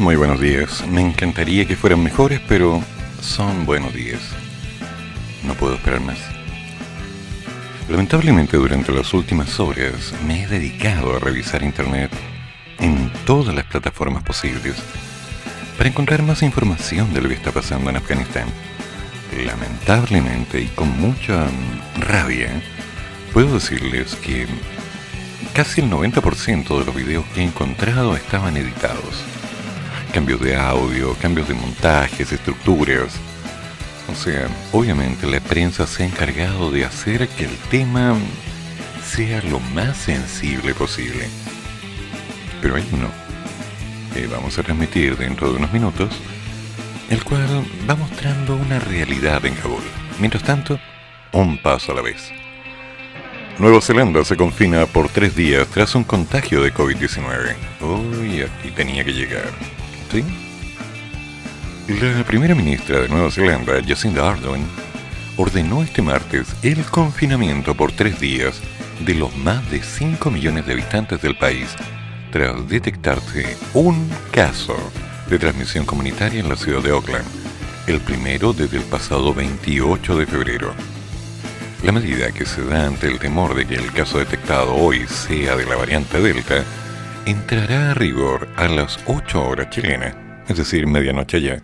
Muy buenos días. Me encantaría que fueran mejores, pero son buenos días. No puedo esperar más. Lamentablemente durante las últimas horas me he dedicado a revisar Internet en todas las plataformas posibles para encontrar más información de lo que está pasando en Afganistán. Lamentablemente y con mucha rabia, puedo decirles que casi el 90% de los videos que he encontrado estaban editados. Cambios de audio, cambios de montajes, estructuras, o sea, obviamente la prensa se ha encargado de hacer que el tema sea lo más sensible posible. Pero hay uno que vamos a transmitir dentro de unos minutos, el cual va mostrando una realidad en Kabul. Mientras tanto, un paso a la vez. Nueva Zelanda se confina por tres días tras un contagio de COVID-19. Uy, aquí tenía que llegar. La primera ministra de Nueva Zelanda, Jacinda Ardern, ordenó este martes el confinamiento por tres días de los más de 5 millones de habitantes del país tras detectarse un caso de transmisión comunitaria en la ciudad de Auckland, el primero desde el pasado 28 de febrero. La medida que se da ante el temor de que el caso detectado hoy sea de la variante Delta entrará a rigor a las 8 horas chilenas, es decir, medianoche ya,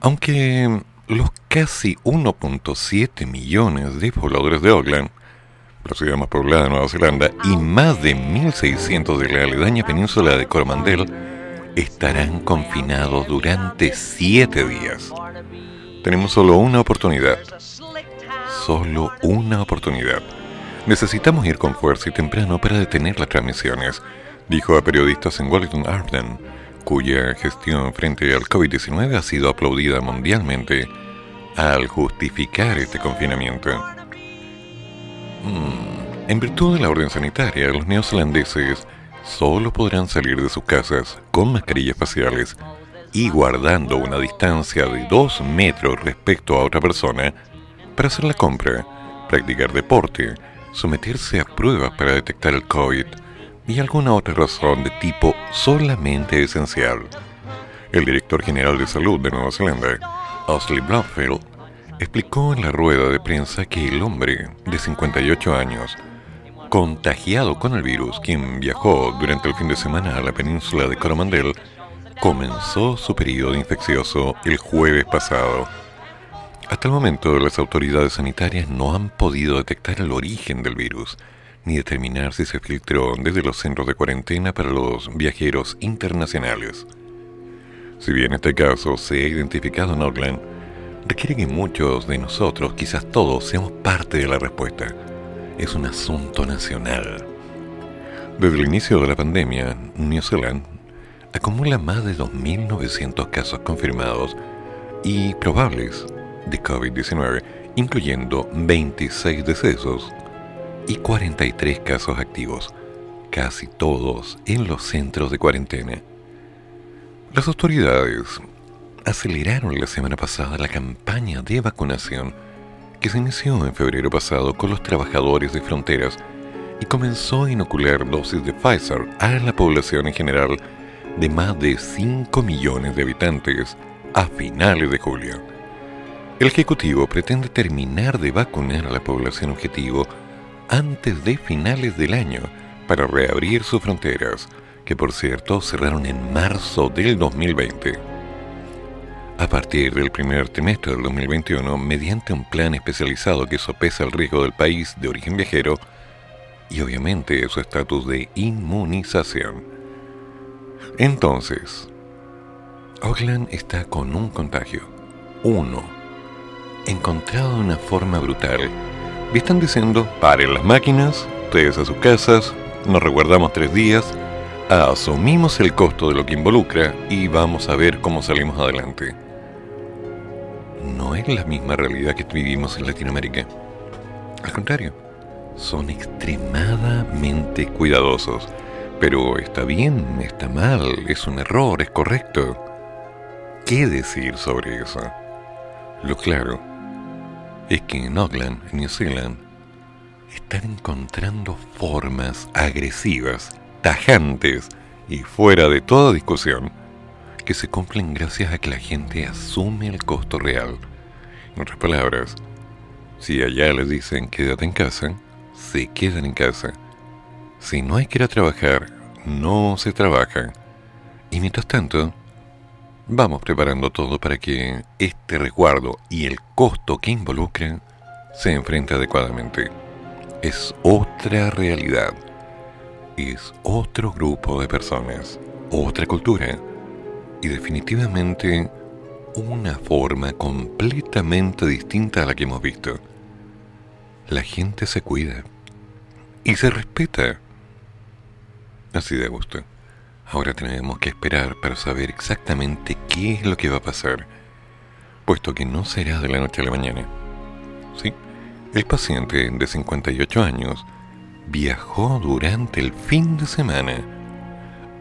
aunque los casi 1.7 millones de pobladores de Auckland, la ciudad más poblada de Nueva Zelanda, y más de 1.600 de la aledaña península de Coromandel, estarán confinados durante 7 días. Tenemos solo una oportunidad. Solo una oportunidad. Necesitamos ir con fuerza y temprano para detener las transmisiones, dijo a periodistas en Wellington Arden cuya gestión frente al COVID-19 ha sido aplaudida mundialmente al justificar este confinamiento. Mm, en virtud de la orden sanitaria, los neozelandeses solo podrán salir de sus casas con mascarillas faciales y guardando una distancia de 2 metros respecto a otra persona para hacer la compra, practicar deporte, someterse a pruebas para detectar el COVID y alguna otra razón de tipo solamente esencial. El director general de salud de Nueva Zelanda, Osley Blomfield, explicó en la rueda de prensa que el hombre de 58 años, contagiado con el virus, quien viajó durante el fin de semana a la península de Coromandel, comenzó su periodo infeccioso el jueves pasado. Hasta el momento, las autoridades sanitarias no han podido detectar el origen del virus ni determinar si se filtró desde los centros de cuarentena para los viajeros internacionales. Si bien este caso se ha identificado en Auckland, requiere que muchos de nosotros, quizás todos, seamos parte de la respuesta. Es un asunto nacional. Desde el inicio de la pandemia, New Zealand acumula más de 2.900 casos confirmados y probables de COVID-19, incluyendo 26 decesos y 43 casos activos, casi todos en los centros de cuarentena. Las autoridades aceleraron la semana pasada la campaña de vacunación que se inició en febrero pasado con los trabajadores de fronteras y comenzó a inocular dosis de Pfizer a la población en general de más de 5 millones de habitantes a finales de julio. El Ejecutivo pretende terminar de vacunar a la población objetivo antes de finales del año para reabrir sus fronteras, que por cierto cerraron en marzo del 2020. A partir del primer trimestre del 2021, mediante un plan especializado que sopesa el riesgo del país de origen viajero y obviamente su estatus de inmunización. Entonces, Auckland está con un contagio, uno, encontrado de una forma brutal y están diciendo, paren las máquinas, ustedes a sus casas, nos reguardamos tres días, asumimos el costo de lo que involucra y vamos a ver cómo salimos adelante. No es la misma realidad que vivimos en Latinoamérica. Al contrario, son extremadamente cuidadosos. Pero está bien, está mal, es un error, es correcto. ¿Qué decir sobre eso? Lo claro es que en Auckland, en New Zealand, están encontrando formas agresivas, tajantes y fuera de toda discusión que se cumplen gracias a que la gente asume el costo real. En otras palabras, si allá les dicen quédate en casa, se quedan en casa. Si no hay que ir a trabajar, no se trabaja. Y mientras tanto, vamos preparando todo para que este resguardo y el costo que involucra se enfrente adecuadamente. Es otra realidad. Es otro grupo de personas, otra cultura y definitivamente una forma completamente distinta a la que hemos visto. La gente se cuida y se respeta. Así de gusto. Ahora tenemos que esperar para saber exactamente qué es lo que va a pasar, puesto que no será de la noche a la mañana. Sí, el paciente de 58 años viajó durante el fin de semana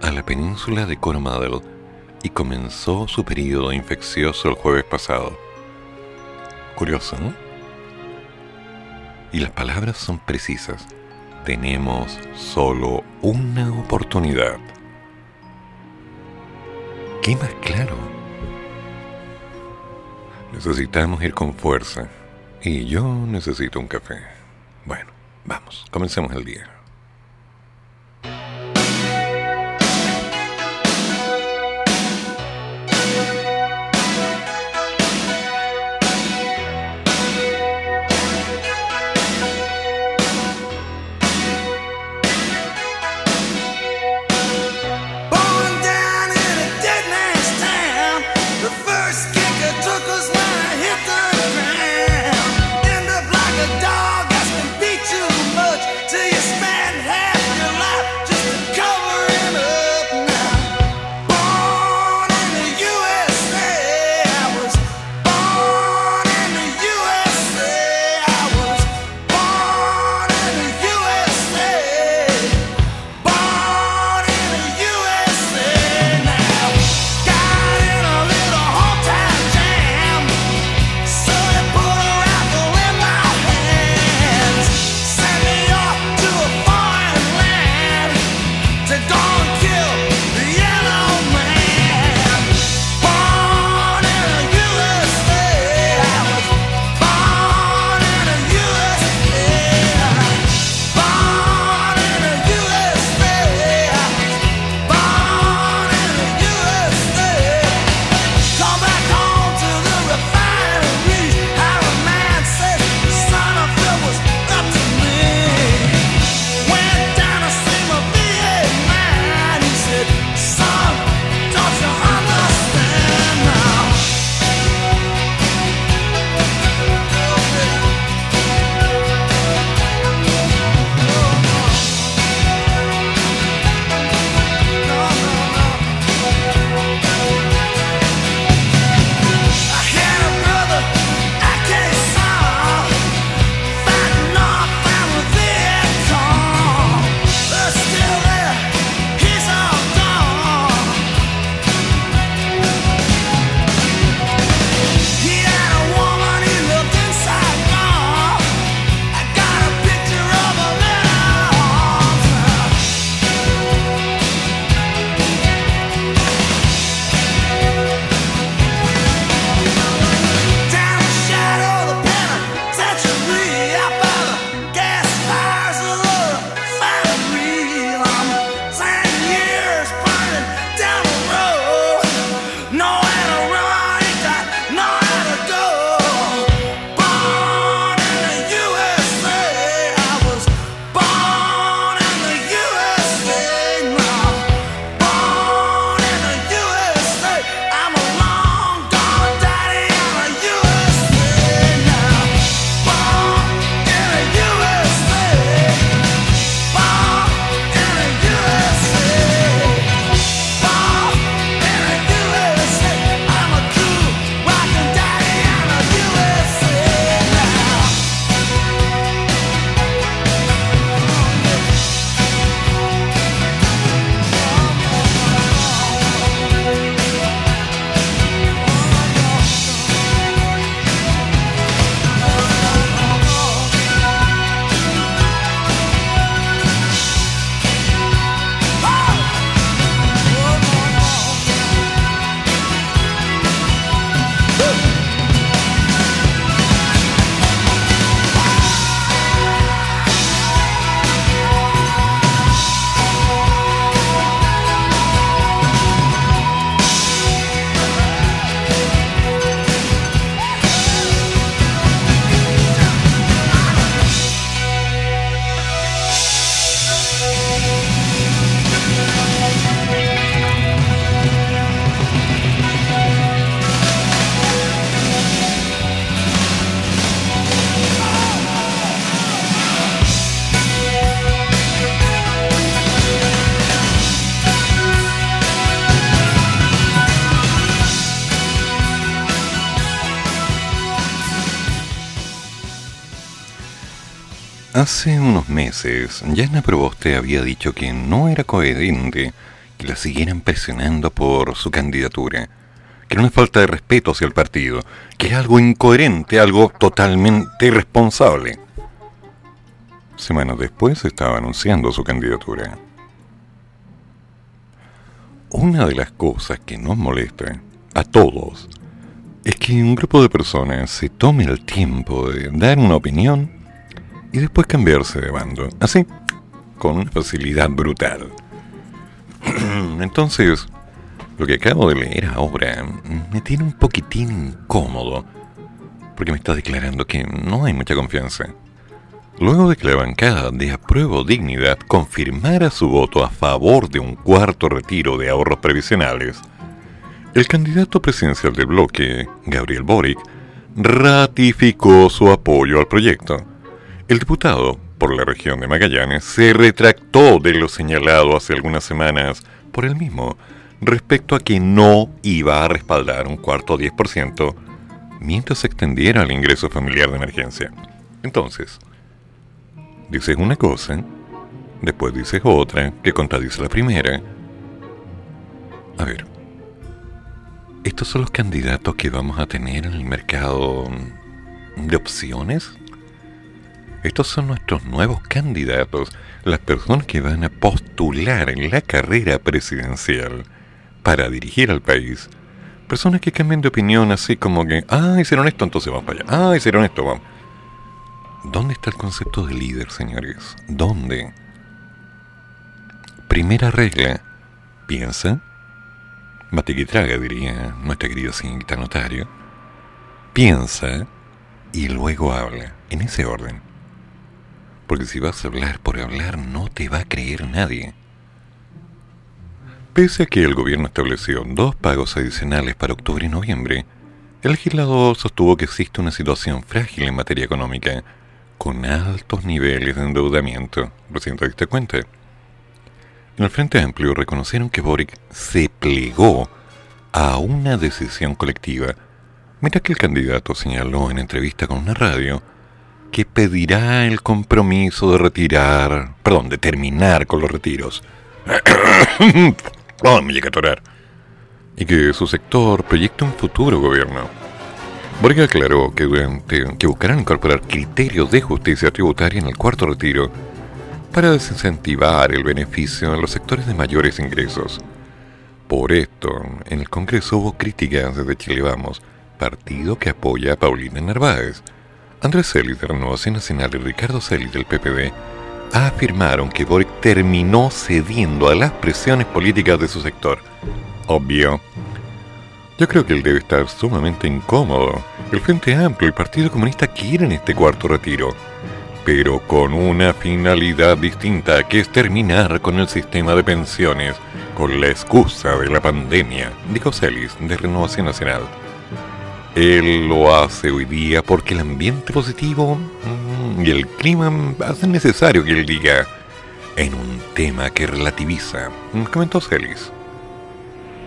a la península de Coromandel y comenzó su periodo infeccioso el jueves pasado. Curioso, ¿no? Y las palabras son precisas tenemos solo una oportunidad. ¿Qué más claro? Necesitamos ir con fuerza. Y yo necesito un café. Bueno, vamos, comencemos el día. Hace unos meses, Yana Proboste había dicho que no era coherente que la siguieran presionando por su candidatura, que era una falta de respeto hacia el partido, que era algo incoherente, algo totalmente irresponsable. Semanas después estaba anunciando su candidatura. Una de las cosas que nos molesta a todos es que un grupo de personas se tome el tiempo de dar una opinión y después cambiarse de bando, así, con una facilidad brutal. Entonces, lo que acabo de leer ahora me tiene un poquitín incómodo, porque me está declarando que no hay mucha confianza. Luego de que la bancada de apruebo dignidad confirmara su voto a favor de un cuarto retiro de ahorros previsionales, el candidato presidencial del bloque, Gabriel Boric, ratificó su apoyo al proyecto. El diputado por la región de Magallanes se retractó de lo señalado hace algunas semanas por él mismo respecto a que no iba a respaldar un cuarto 10% mientras se extendiera el ingreso familiar de emergencia. Entonces, dices una cosa, después dices otra que contradice la primera. A ver, ¿estos son los candidatos que vamos a tener en el mercado de opciones? Estos son nuestros nuevos candidatos, las personas que van a postular en la carrera presidencial para dirigir al país. Personas que cambien de opinión así como que, ah, hicieron esto, entonces vamos para allá. Ah, hicieron esto, vamos. ¿Dónde está el concepto de líder, señores? ¿Dónde? Primera regla. Piensa. Mate que traga, diría nuestra querida señorita notario. Piensa y luego habla. En ese orden. Porque si vas a hablar por hablar, no te va a creer nadie. Pese a que el gobierno estableció dos pagos adicionales para octubre y noviembre, el legislador sostuvo que existe una situación frágil en materia económica con altos niveles de endeudamiento. ¿Recién te diste cuenta? En el Frente Amplio reconocieron que Boric se plegó a una decisión colectiva, mientras que el candidato señaló en entrevista con una radio que pedirá el compromiso de retirar, perdón, de terminar con los retiros. oh, me llega a atorar. Y que su sector proyecta un futuro gobierno. Borga aclaró que, durante, que buscarán incorporar criterios de justicia tributaria en el cuarto retiro para desincentivar el beneficio en los sectores de mayores ingresos. Por esto, en el Congreso hubo críticas desde Chile Vamos, partido que apoya a Paulina Narváez. Andrés Celis de Renovación Nacional y Ricardo Celis del PPD afirmaron que Boric terminó cediendo a las presiones políticas de su sector. Obvio, yo creo que él debe estar sumamente incómodo. El Frente Amplio y el Partido Comunista quieren este cuarto retiro, pero con una finalidad distinta que es terminar con el sistema de pensiones con la excusa de la pandemia, dijo Celis de Renovación Nacional. Él lo hace hoy día porque el ambiente positivo mm, y el clima hacen necesario que él diga en un tema que relativiza, comentó Celis.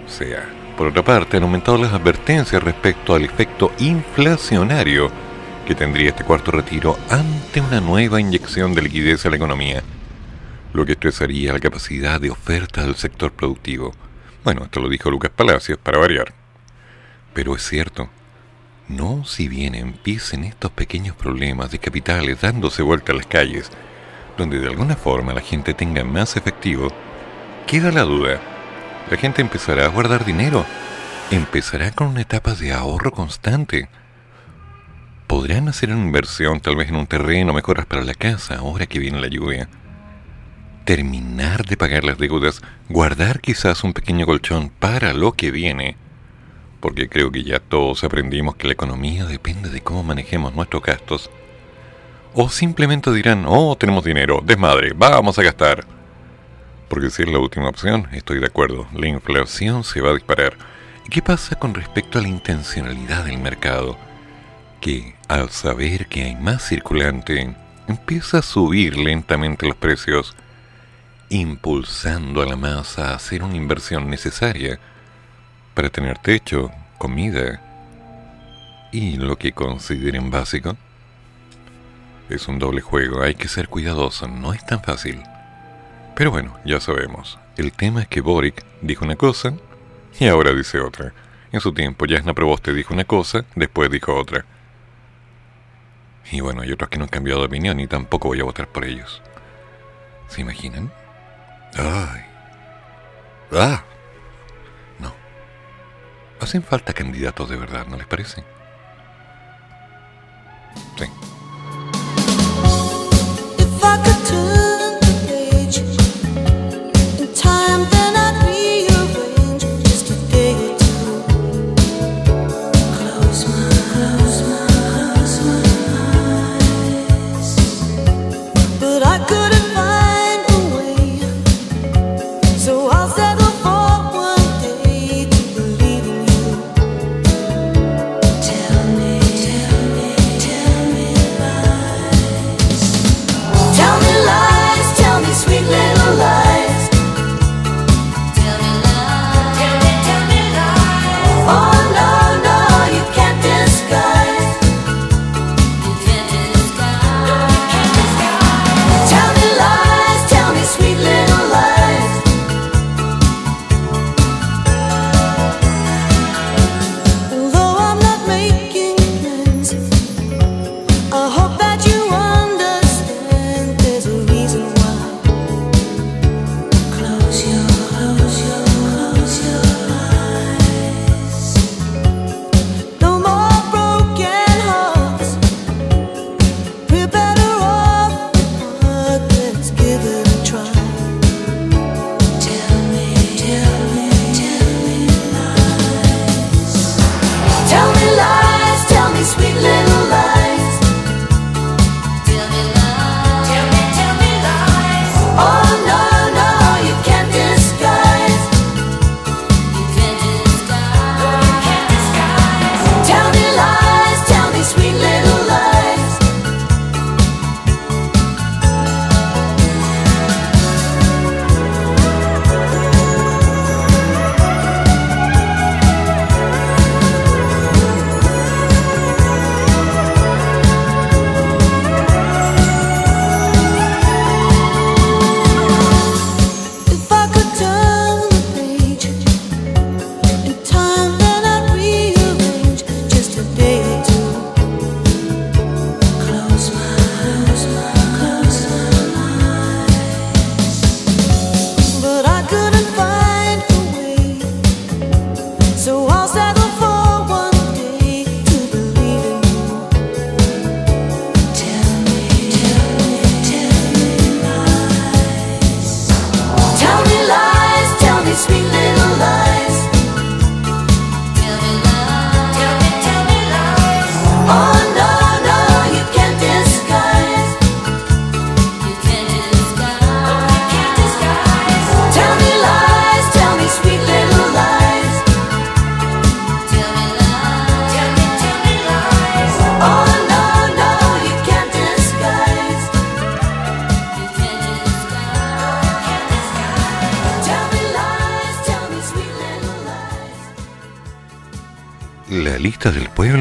O sea, por otra parte, han aumentado las advertencias respecto al efecto inflacionario que tendría este cuarto retiro ante una nueva inyección de liquidez a la economía, lo que estresaría la capacidad de oferta del sector productivo. Bueno, esto lo dijo Lucas Palacios, para variar. Pero es cierto, no si bien empiecen estos pequeños problemas de capitales dándose vuelta a las calles, donde de alguna forma la gente tenga más efectivo, queda la duda la gente empezará a guardar dinero, empezará con una etapa de ahorro constante. Podrán hacer una inversión tal vez en un terreno, mejoras para la casa, ahora que viene la lluvia. Terminar de pagar las deudas, guardar quizás un pequeño colchón para lo que viene. Porque creo que ya todos aprendimos que la economía depende de cómo manejemos nuestros gastos. O simplemente dirán, oh, tenemos dinero, desmadre, vamos a gastar porque si es la última opción, estoy de acuerdo, la inflación se va a disparar. ¿Y qué pasa con respecto a la intencionalidad del mercado? Que al saber que hay más circulante, empieza a subir lentamente los precios, impulsando a la masa a hacer una inversión necesaria para tener techo, comida y lo que consideren básico. Es un doble juego, hay que ser cuidadoso, no es tan fácil. Pero bueno, ya sabemos. El tema es que Boric dijo una cosa y ahora dice otra. En su tiempo, Jasna Proboste dijo una cosa, después dijo otra. Y bueno, hay otros que no han cambiado de opinión y tampoco voy a votar por ellos. ¿Se imaginan? ¡Ay! ¡Ah! Hacen falta candidatos de verdad, ¿no les parece? Sí.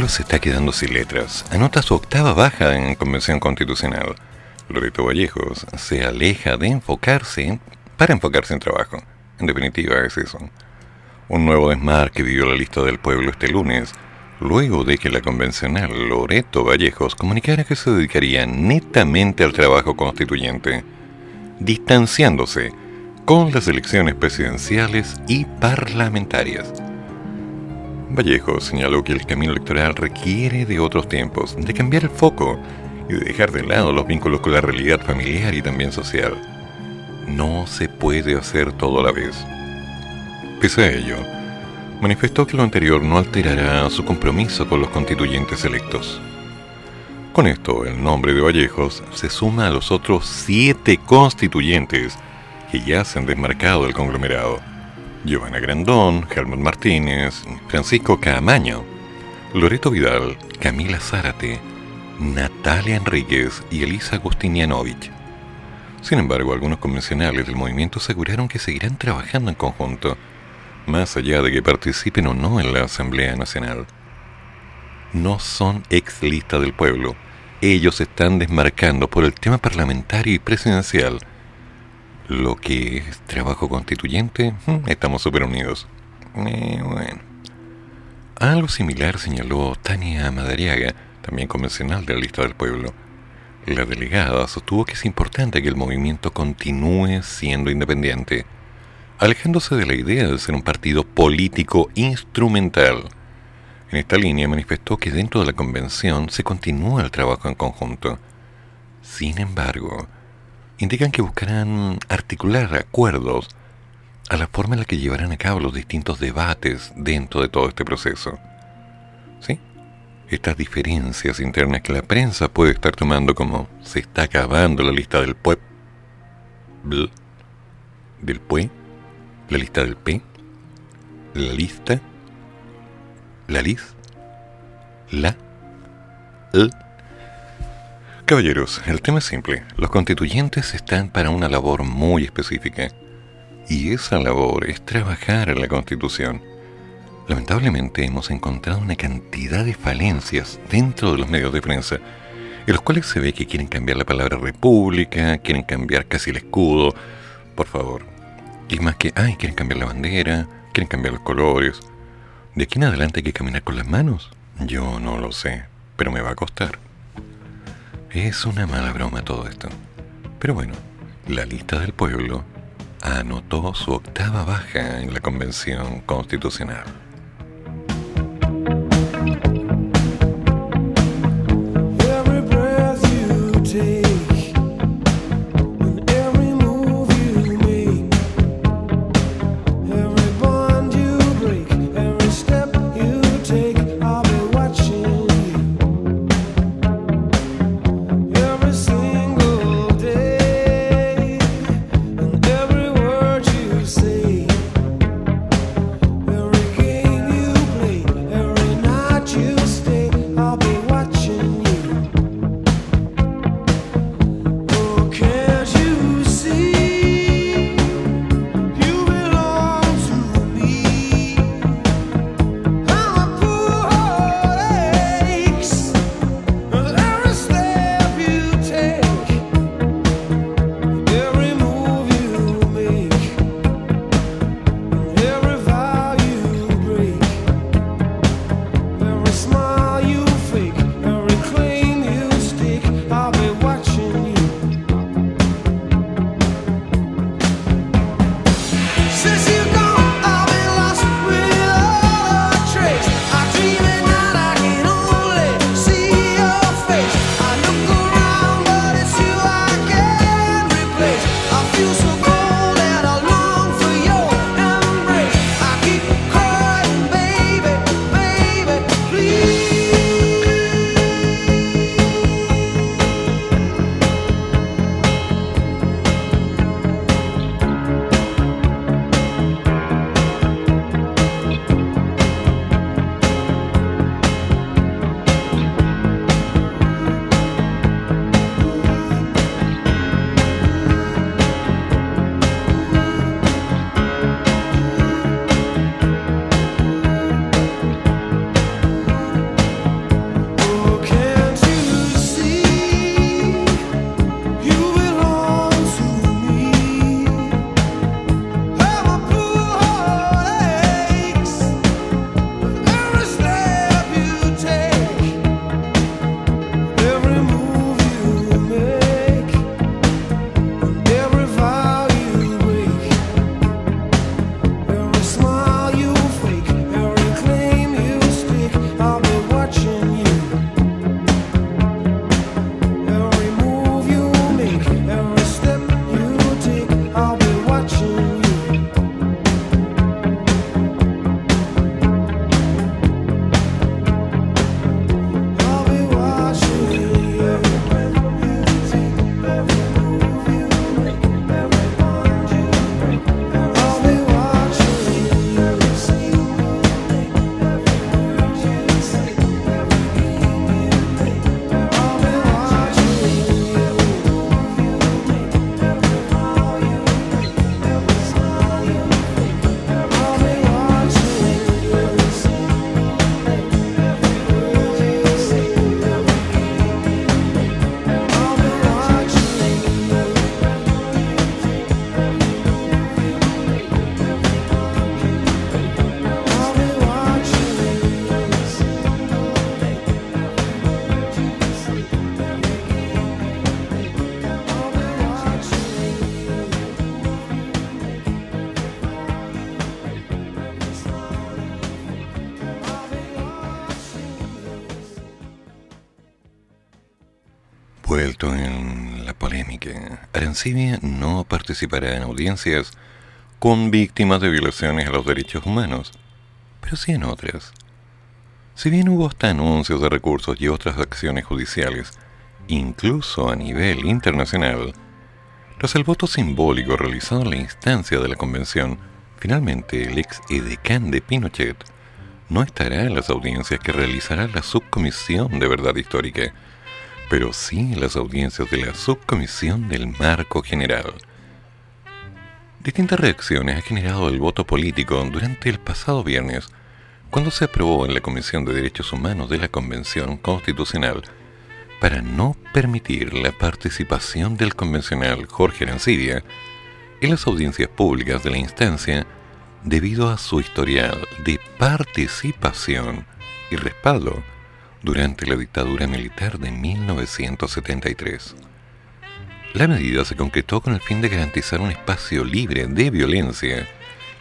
Se está quedando sin letras. Anota su octava baja en Convención Constitucional. Loreto Vallejos se aleja de enfocarse para enfocarse en trabajo. En definitiva, es eso. Un nuevo desmarque vivió la lista del pueblo este lunes, luego de que la convencional Loreto Vallejos comunicara que se dedicaría netamente al trabajo constituyente, distanciándose con las elecciones presidenciales y parlamentarias. Vallejo señaló que el camino electoral requiere de otros tiempos, de cambiar el foco y de dejar de lado los vínculos con la realidad familiar y también social. No se puede hacer todo a la vez. Pese a ello, manifestó que lo anterior no alterará su compromiso con los constituyentes electos. Con esto, el nombre de Vallejos se suma a los otros siete constituyentes que ya se han desmarcado del conglomerado Giovanna Grandón, Germán Martínez, Francisco Caamaño, Loreto Vidal, Camila Zárate, Natalia Enríquez y Elisa Agustinianovich. Sin embargo, algunos convencionales del movimiento aseguraron que seguirán trabajando en conjunto, más allá de que participen o no en la Asamblea Nacional. No son ex lista del pueblo ellos están desmarcando por el tema parlamentario y presidencial. Lo que es trabajo constituyente, hmm, estamos súper unidos. Eh, bueno. Algo similar señaló Tania Madariaga, también convencional de la lista del pueblo. La delegada sostuvo que es importante que el movimiento continúe siendo independiente, alejándose de la idea de ser un partido político instrumental. En esta línea manifestó que dentro de la convención se continúa el trabajo en conjunto. Sin embargo, indican que buscarán articular acuerdos a la forma en la que llevarán a cabo los distintos debates dentro de todo este proceso. ¿Sí? Estas diferencias internas que la prensa puede estar tomando como se está acabando la lista del PUE, del PUE, la lista del P, la lista, la LIS, la, el. Caballeros, el tema es simple. Los constituyentes están para una labor muy específica y esa labor es trabajar en la Constitución. Lamentablemente hemos encontrado una cantidad de falencias dentro de los medios de prensa, en los cuales se ve que quieren cambiar la palabra república, quieren cambiar casi el escudo. Por favor. Y más que, ay, quieren cambiar la bandera, quieren cambiar los colores. ¿De aquí en adelante hay que caminar con las manos? Yo no lo sé, pero me va a costar. Es una mala broma todo esto. Pero bueno, la lista del pueblo anotó su octava baja en la Convención Constitucional. No participará en audiencias con víctimas de violaciones a los derechos humanos, pero sí en otras. Si bien hubo hasta anuncios de recursos y otras acciones judiciales, incluso a nivel internacional, tras el voto simbólico realizado en la instancia de la convención, finalmente el ex edecán de Pinochet no estará en las audiencias que realizará la subcomisión de verdad histórica, pero sí las audiencias de la subcomisión del marco general. Distintas reacciones ha generado el voto político durante el pasado viernes, cuando se aprobó en la Comisión de Derechos Humanos de la Convención Constitucional para no permitir la participación del convencional Jorge Arancibia en las audiencias públicas de la instancia debido a su historial de participación y respaldo durante la dictadura militar de 1973. La medida se concretó con el fin de garantizar un espacio libre de violencia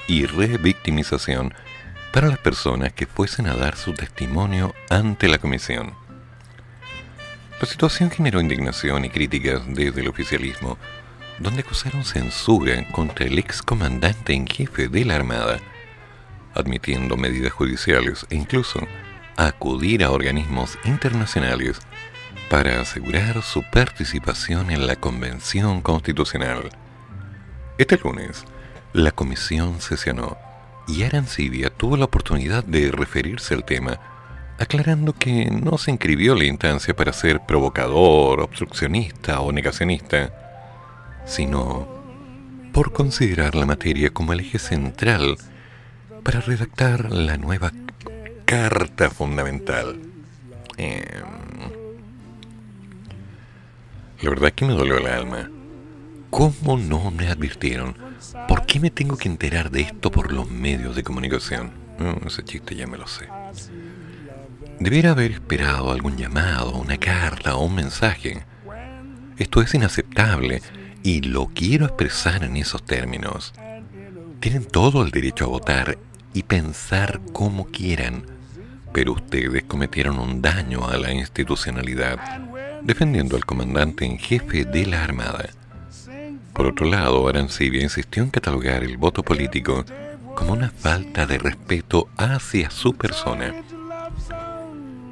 y revictimización para las personas que fuesen a dar su testimonio ante la comisión. La situación generó indignación y críticas desde el oficialismo, donde acusaron censura contra el ex comandante en jefe de la Armada, admitiendo medidas judiciales e incluso acudir a organismos internacionales para asegurar su participación en la Convención Constitucional. Este lunes, la comisión sesionó y Arancibia tuvo la oportunidad de referirse al tema, aclarando que no se inscribió la instancia para ser provocador, obstruccionista o negacionista, sino por considerar la materia como el eje central para redactar la nueva Carta Fundamental. Em, la verdad es que me dolió el alma. ¿Cómo no me advirtieron? ¿Por qué me tengo que enterar de esto por los medios de comunicación? ese chiste ya me lo sé. Debería haber esperado algún llamado, una carta o un mensaje. Esto es inaceptable y lo quiero expresar en esos términos. Tienen todo el derecho a votar y pensar como quieran, pero ustedes cometieron un daño a la institucionalidad defendiendo al comandante en jefe de la Armada. Por otro lado, Arancibia insistió en catalogar el voto político como una falta de respeto hacia su persona.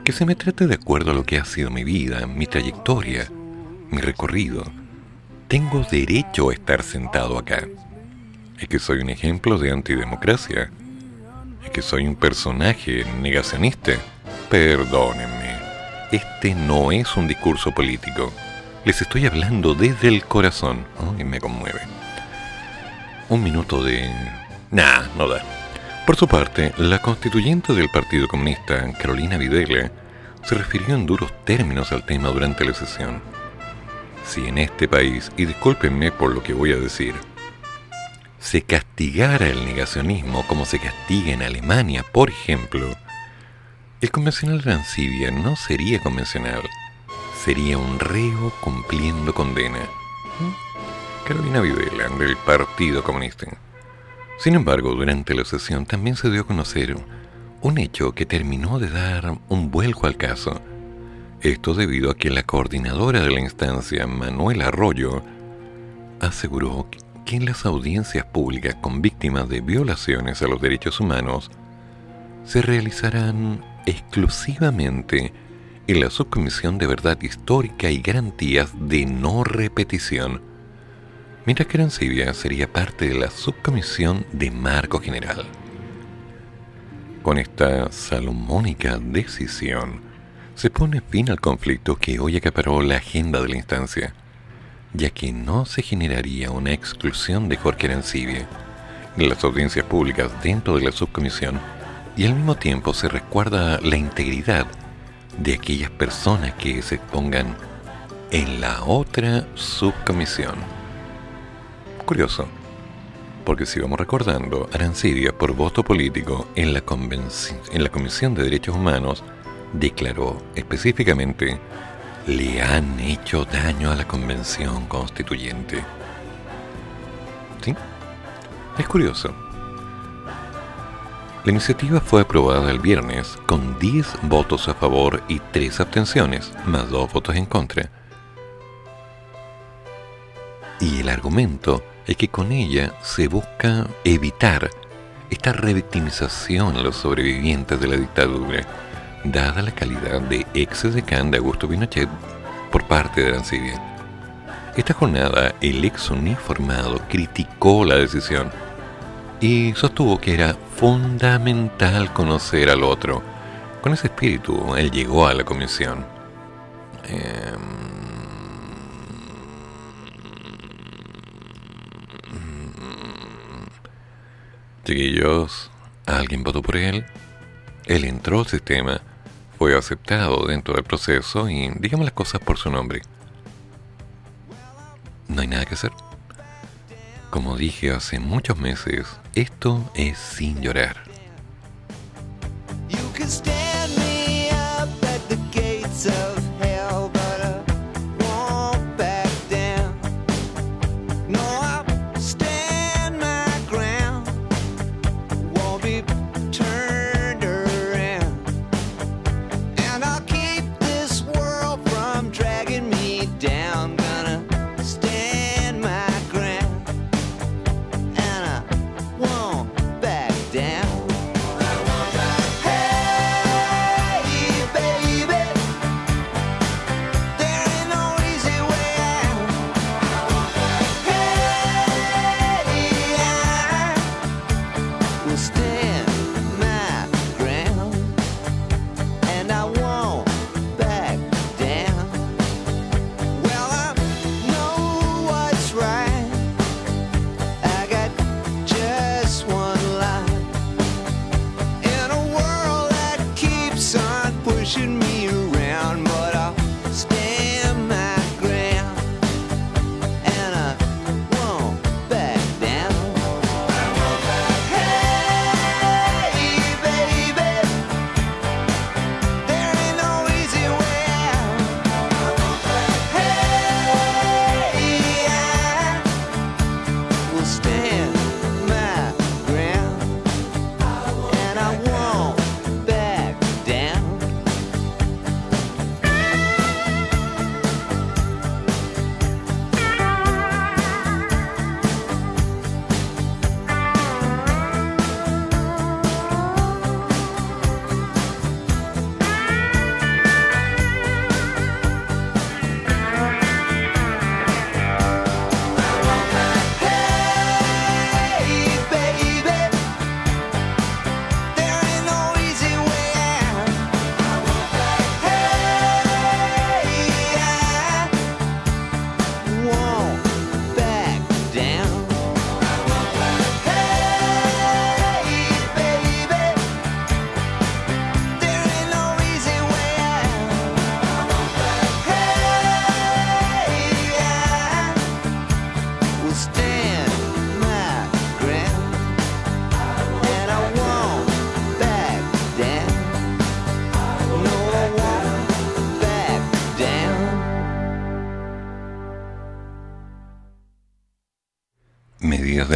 Que se me trate de acuerdo a lo que ha sido mi vida, mi trayectoria, mi recorrido. Tengo derecho a estar sentado acá. Es que soy un ejemplo de antidemocracia. Es que soy un personaje negacionista. Perdónenme. Este no es un discurso político. Les estoy hablando desde el corazón. y me conmueve. Un minuto de... Nah, no da. Por su parte, la constituyente del Partido Comunista, Carolina Videla, se refirió en duros términos al tema durante la sesión. Si en este país, y discúlpenme por lo que voy a decir, se castigara el negacionismo como se castiga en Alemania, por ejemplo, el convencional de no sería convencional, sería un reo cumpliendo condena. ¿Mm? Carolina Videla, del Partido Comunista. Sin embargo, durante la sesión también se dio a conocer un hecho que terminó de dar un vuelco al caso. Esto debido a que la coordinadora de la instancia, Manuel Arroyo, aseguró en las audiencias públicas con víctimas de violaciones a los derechos humanos se realizarán exclusivamente en la Subcomisión de Verdad Histórica y Garantías de No Repetición, mientras que Arancibia sería parte de la Subcomisión de Marco General. Con esta salomónica decisión, se pone fin al conflicto que hoy acaparó la agenda de la instancia, ya que no se generaría una exclusión de Jorge Arancibia en las audiencias públicas dentro de la subcomisión y al mismo tiempo se recuerda la integridad de aquellas personas que se pongan en la otra subcomisión. Curioso, porque si vamos recordando, Arancidia, por voto político en la, en la Comisión de Derechos Humanos, declaró específicamente le han hecho daño a la Convención Constituyente. ¿Sí? Es curioso. La iniciativa fue aprobada el viernes con 10 votos a favor y 3 abstenciones, más 2 votos en contra, Y el argumento es que con ella se busca evitar esta revictimización a los sobrevivientes de la dictadura, dada la calidad de ex decán de Augusto Pinochet por parte de Arancibia. Esta jornada, el ex uniformado criticó la decisión y sostuvo que era fundamental conocer al otro. Con ese espíritu, él llegó a la comisión. Em, Chiquillos, alguien votó por él. Él entró al sistema, fue aceptado dentro del proceso y digamos las cosas por su nombre. No hay nada que hacer. Como dije hace muchos meses, esto es sin llorar.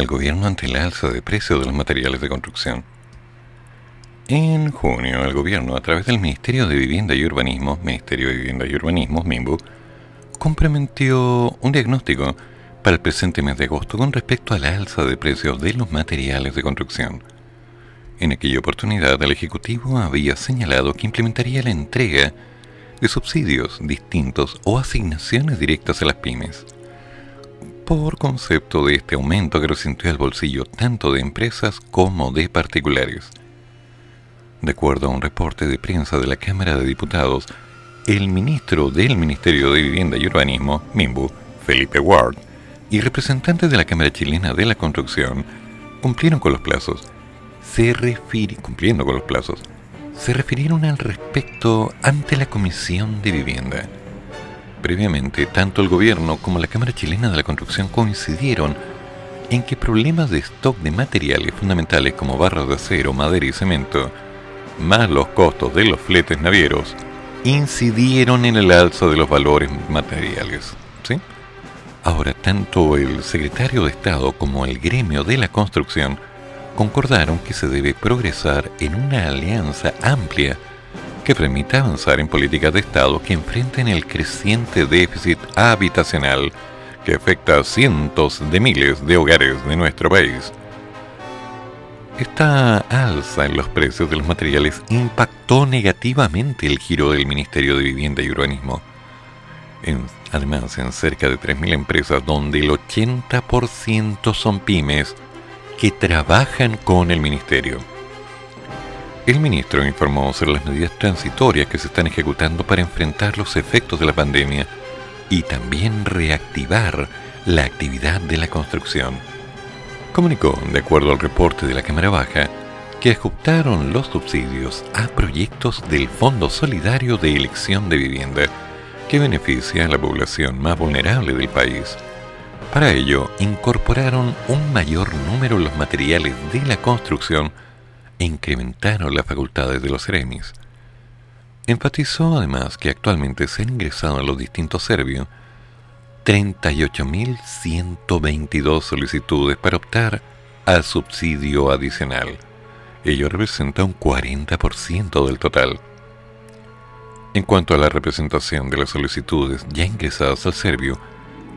Del gobierno ante el alza de precios de los materiales de construcción. En junio, el gobierno, a través del Ministerio de Vivienda y Urbanismo, Ministerio de Vivienda y Urbanismo, MIMBU, complementió un diagnóstico para el presente mes de agosto con respecto a la alza de precios de los materiales de construcción. En aquella oportunidad, el Ejecutivo había señalado que implementaría la entrega de subsidios distintos o asignaciones directas a las pymes por concepto de este aumento que resintió el bolsillo tanto de empresas como de particulares. De acuerdo a un reporte de prensa de la Cámara de Diputados, el ministro del Ministerio de Vivienda y Urbanismo, MIMBU, Felipe Ward, y representantes de la Cámara Chilena de la Construcción cumplieron con los plazos. Se cumpliendo con los plazos, se refirieron al respecto ante la Comisión de Vivienda previamente, tanto el gobierno como la Cámara Chilena de la Construcción coincidieron en que problemas de stock de materiales fundamentales como barras de acero, madera y cemento, más los costos de los fletes navieros, incidieron en el alza de los valores materiales. ¿sí? Ahora, tanto el secretario de Estado como el gremio de la construcción concordaron que se debe progresar en una alianza amplia que permita avanzar en políticas de Estado que enfrenten el creciente déficit habitacional que afecta a cientos de miles de hogares de nuestro país. Esta alza en los precios de los materiales impactó negativamente el giro del Ministerio de Vivienda y Urbanismo. además, en cerca de 3.000 empresas donde el 80% son pymes que trabajan con el Ministerio. El ministro informó sobre las medidas transitorias que se están ejecutando para enfrentar los efectos de la pandemia y también reactivar la actividad de la construcción. Comunicó, de acuerdo al reporte de la Cámara Baja, que ajustaron los subsidios a proyectos del Fondo Solidario de Elección de Vivienda, que beneficia a la población más vulnerable del país. Para ello, incorporaron un mayor número de los materiales de la construcción incrementaron las facultades de los CEREMIS. Enfatizó además que actualmente se han ingresado a los distintos servicios 38.122 solicitudes para optar al subsidio adicional. Ello representa un 40% del total. En cuanto a la representación de las solicitudes ya ingresadas al Servio,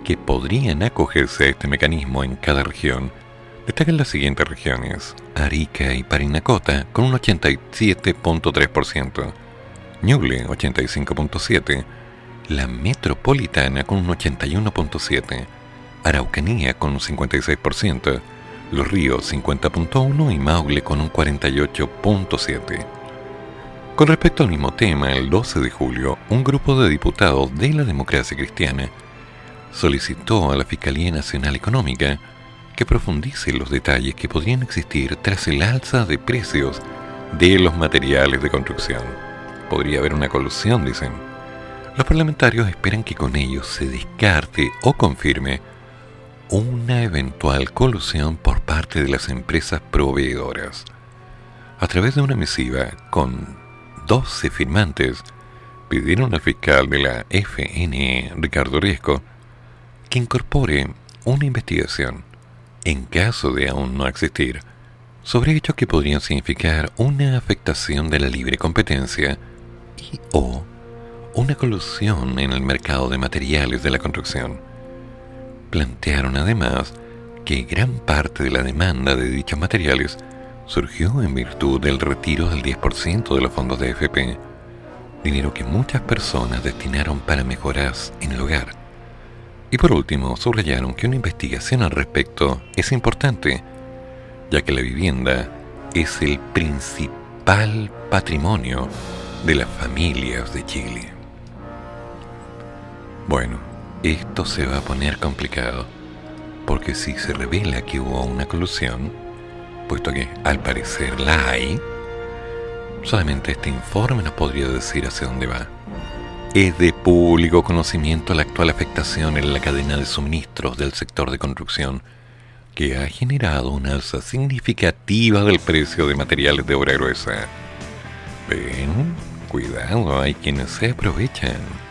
que podrían acogerse a este mecanismo en cada región, destacan las siguientes regiones: Arica y Parinacota con un 87.3%, Ñuble 85.7%, la Metropolitana con un 81.7%, Araucanía con un 56%, Los Ríos 50.1% y Maule con un 48.7%. Con respecto al mismo tema, el 12 de julio, un grupo de diputados de la democracia cristiana solicitó a la Fiscalía Nacional Económica que profundice los detalles que podrían existir tras el alza de precios de los materiales de construcción. Podría haber una colusión, dicen. Los parlamentarios esperan que con ello se descarte o confirme una eventual colusión por parte de las empresas proveedoras. A través de una misiva con 12 firmantes, pidieron al fiscal de la FNE, Ricardo Riesco, que incorpore una investigación, en caso de aún no existir, sobre hechos que podrían significar una afectación de la libre competencia y o una colusión en el mercado de materiales de la construcción. Plantearon además que gran parte de la demanda de dichos materiales surgió en virtud del retiro del 10% de los fondos de FP, dinero que muchas personas destinaron para mejoras en el hogar. Y por último, subrayaron que una investigación al respecto es importante, ya que la vivienda es el principal patrimonio de las familias de Chile. Bueno, esto se va a poner complicado, porque si se revela que hubo una colusión, puesto que al parecer la hay, solamente este informe nos podría decir hacia dónde va. Es de público conocimiento la actual afectación en la cadena de suministros del sector de construcción, que ha generado una alza significativa del precio de materiales de obra gruesa. Ven, cuidado, hay quienes se aprovechan.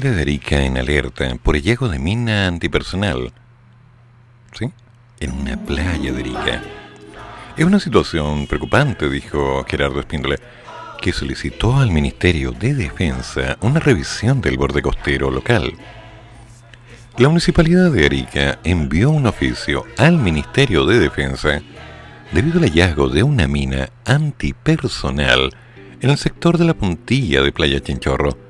De Arica en alerta por hallazgo de mina antipersonal. ¿Sí? En una playa de Arica. Es una situación preocupante, dijo Gerardo Espíndola, que solicitó al Ministerio de Defensa una revisión del borde costero local. La Municipalidad de Arica envió un oficio al Ministerio de Defensa debido al hallazgo de una mina antipersonal en el sector de la puntilla de Playa Chinchorro,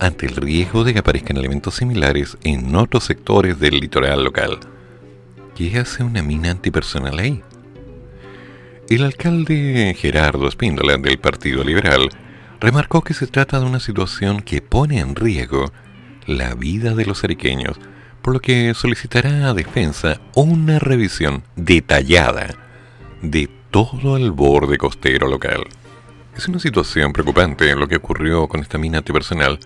ante el riesgo de que aparezcan elementos similares en otros sectores del litoral local. ¿Qué hace una mina antipersonal ahí? El alcalde Gerardo Espíndola del Partido Liberal remarcó que se trata de una situación que pone en riesgo la vida de los ariqueños, por lo que solicitará a Defensa una revisión detallada de todo el borde costero local. Es una situación preocupante lo que ocurrió con esta mina antipersonal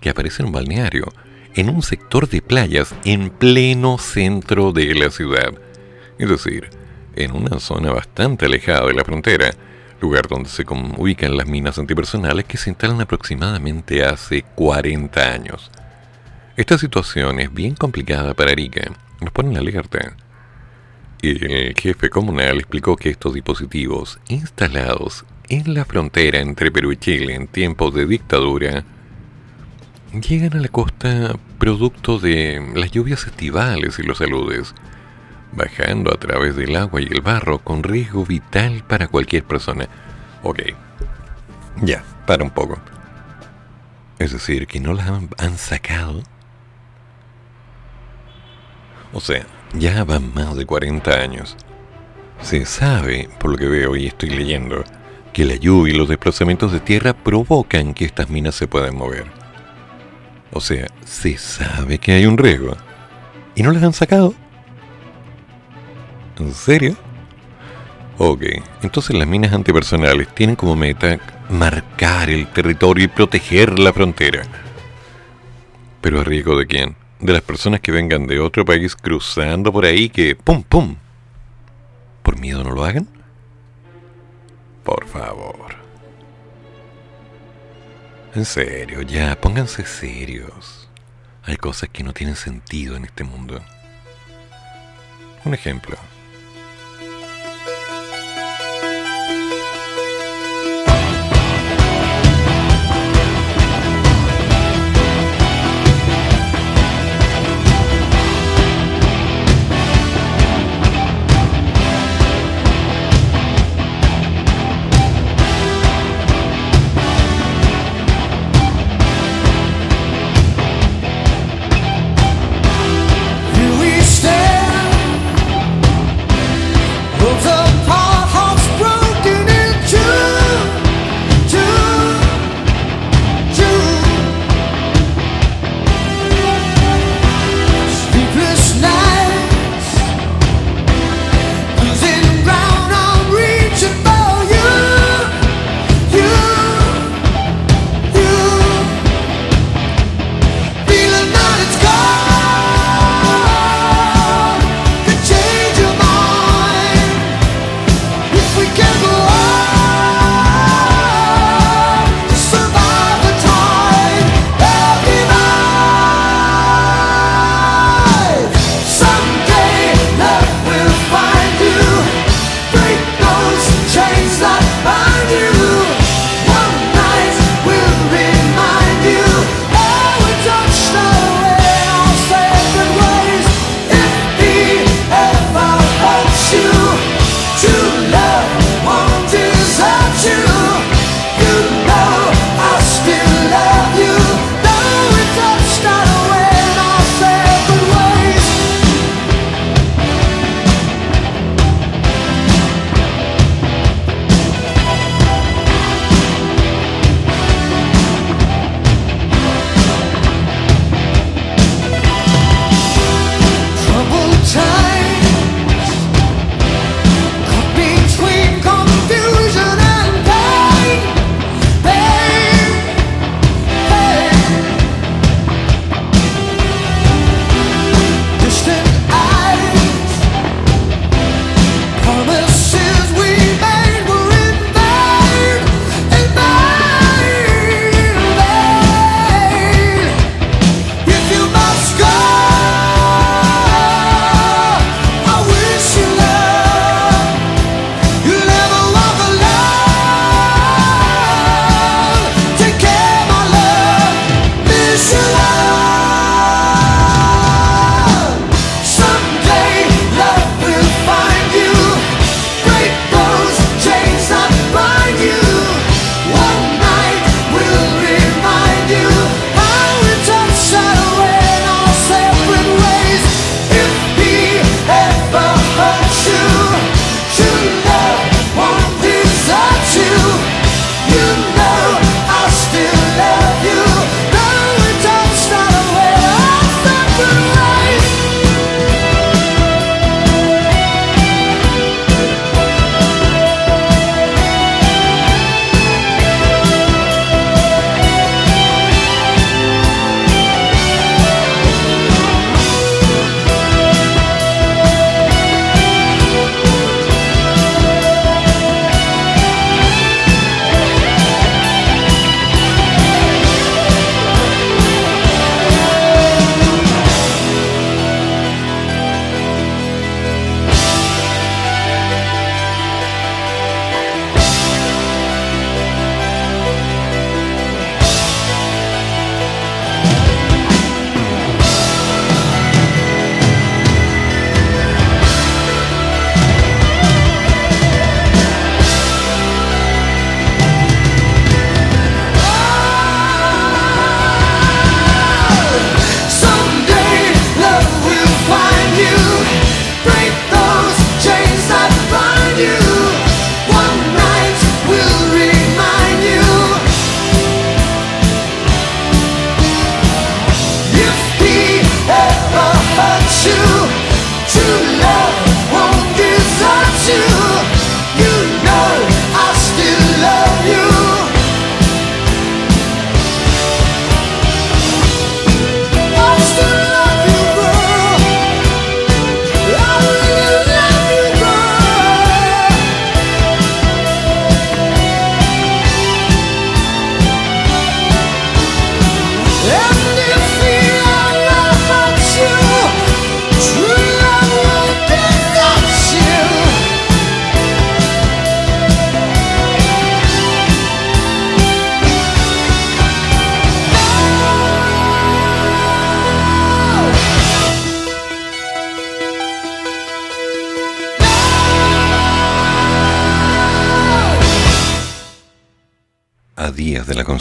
que aparece en un balneario, en un sector de playas en pleno centro de la ciudad. Es decir, en una zona bastante alejada de la frontera, lugar donde se ubican las minas antipersonales que se instalan aproximadamente hace 40 años. Esta situación es bien complicada para Arica, nos ponen alerta. El jefe comunal explicó que estos dispositivos instalados en la frontera entre Perú y Chile en tiempos de dictadura llegan a la costa producto de las lluvias estivales y los aludes, bajando a través del agua y el barro con riesgo vital para cualquier persona. Ok, ya, para un poco. Es decir, que no las han, sacado. O sea, ya van más de 40 años. Se sabe, por lo que veo y estoy leyendo, que la lluvia y los desplazamientos de tierra provocan que estas minas se puedan mover. O sea, se sabe que hay un riesgo. ¿Y no las han sacado? ¿En serio? Ok, entonces las minas antipersonales tienen como meta marcar el territorio y proteger la frontera. ¿Pero a riesgo de quién? De las personas que vengan de otro país cruzando por ahí que ¡pum, pum! ¿Por miedo no lo hagan? Por favor. En serio, ya, pónganse serios. Hay cosas que no tienen sentido en este mundo. Un ejemplo.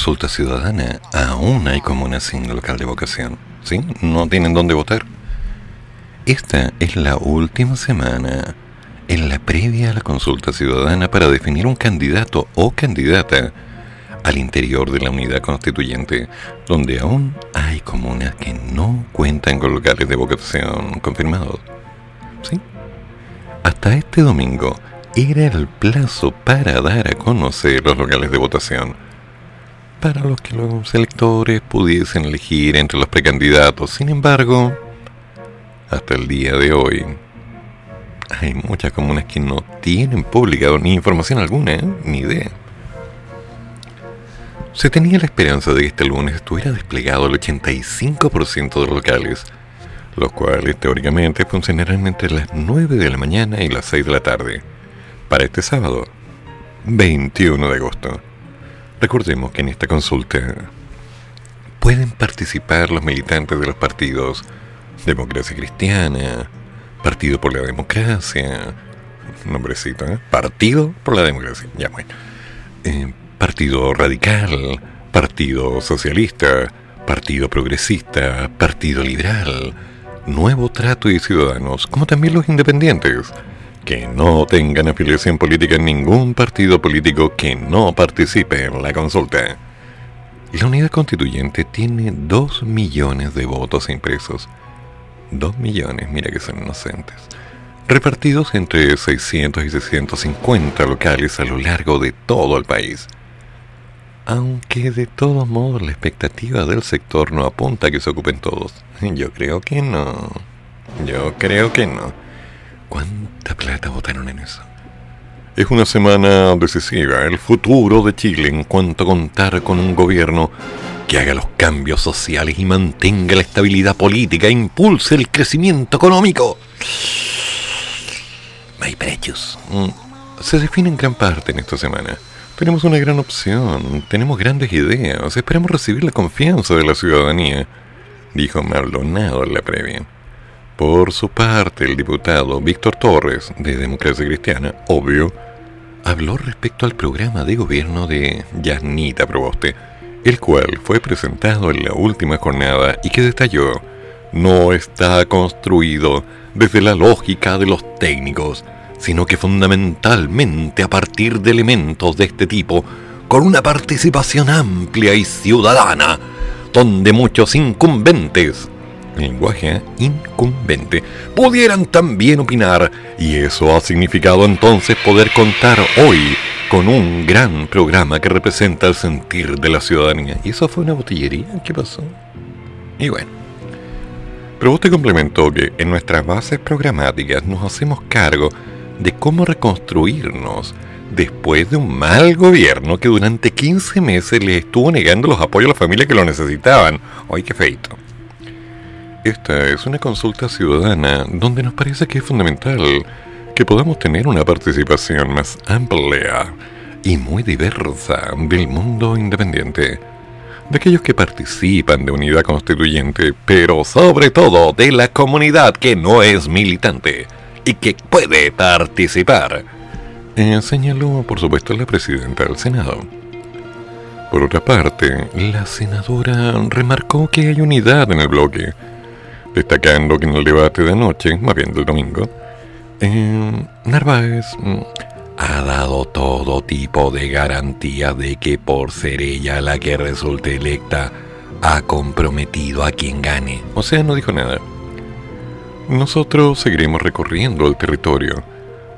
Consulta ciudadana, aún hay comunas sin local de vocación. ¿Sí? No tienen dónde votar. Esta es la última semana en la previa a la consulta ciudadana para definir un candidato o candidata al interior de la unidad constituyente, donde aún hay comunas que no cuentan con locales de vocación confirmados. ¿Sí? Hasta este domingo era el plazo para dar a conocer los locales de votación, para los que los electores pudiesen elegir entre los precandidatos. Sin embargo, hasta el día de hoy, hay muchas comunas que no tienen publicado ni información alguna, ¿eh? ni idea. Se tenía la esperanza de que este lunes estuviera desplegado el 85% de los locales, los cuales teóricamente funcionarán entre las 9 de la mañana y las 6 de la tarde, para este sábado, 21 de agosto. Recordemos que en esta consulta pueden participar los militantes de los partidos Democracia Cristiana, Partido por la Democracia, nombrecito, ¿eh? Partido por la Democracia, ya bueno. Eh, Partido Radical, Partido Socialista, Partido Progresista, Partido Liberal, Nuevo Trato y Ciudadanos, como también los independientes, que no tengan afiliación política en ningún partido político que no participe en la consulta. La unidad constituyente tiene 2 millones de votos impresos. 2 millones, mira que son inocentes. Repartidos entre 600 y 650 locales a lo largo de todo el país aunque de todos modos la expectativa del sector no apunta a que se ocupen todos. Yo creo que no. Yo creo que no. ¿Cuánta plata votaron en eso? Es una semana decisiva. El futuro de Chile en cuanto a contar con un gobierno que haga los cambios sociales y mantenga la estabilidad política e impulse el crecimiento económico. My precios. Mm. Se define en gran parte en esta semana. Tenemos una gran opción, tenemos grandes ideas, esperamos recibir la confianza de la ciudadanía, dijo Maldonado en la previa. Por su parte, el diputado Víctor Torres, de Democracia Cristiana, obvio, habló respecto al programa de gobierno de Yasnita Proboste, el cual fue presentado en la última jornada y que detalló no está construido desde la lógica de los técnicos, sino que fundamentalmente a partir de elementos de este tipo, con una participación amplia y ciudadana, donde muchos incumbentes, lenguaje incumbente, pudieran también opinar, y eso ha significado entonces poder contar hoy con un gran programa que representa el sentir de la ciudadanía. ¿Y eso fue una botillería? ¿Qué pasó? Y bueno. Pero te complementó que en nuestras bases programáticas nos hacemos cargo de cómo reconstruirnos después de un mal gobierno que durante 15 meses le estuvo negando los apoyos a las familias que lo necesitaban. ¡Ay, qué feito! Esta es una consulta ciudadana donde nos parece que es fundamental que podamos tener una participación más amplia y muy diversa del mundo independiente, de aquellos que participan de unidad constituyente, pero sobre todo de la comunidad que no es militante y que puede participar, eh, señaló por supuesto la presidenta del Senado. Por otra parte, la senadora remarcó que hay unidad en el bloque, destacando que en el debate de anoche, más bien del domingo, eh, Narváez mm, ha dado todo tipo de garantía de que por ser ella la que resulte electa, ha comprometido a quien gane. O sea, no dijo nada. Nosotros seguiremos recorriendo el territorio,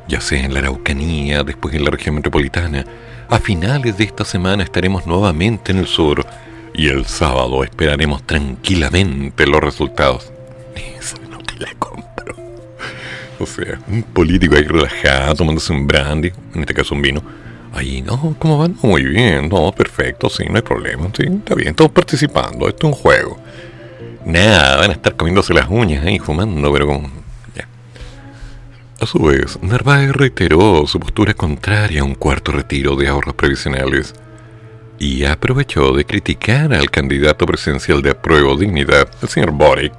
ya sea en la Araucanía, después en la región metropolitana. A finales de esta semana estaremos nuevamente en el sur y el sábado esperaremos tranquilamente los resultados. La compro. O sea, un político ahí relajado, tomándose un brandy, en este caso un vino. Ahí, no, ¿cómo van? Muy bien, no, perfecto, sí, no hay problema, sí, está bien, todos participando, esto es un juego. Nada, van a estar comiéndose las uñas ahí, fumando, pero como... Ya. A su vez, Narváez reiteró su postura contraria a un cuarto retiro de ahorros previsionales y aprovechó de criticar al candidato presidencial de apruebo dignidad, el señor Boric,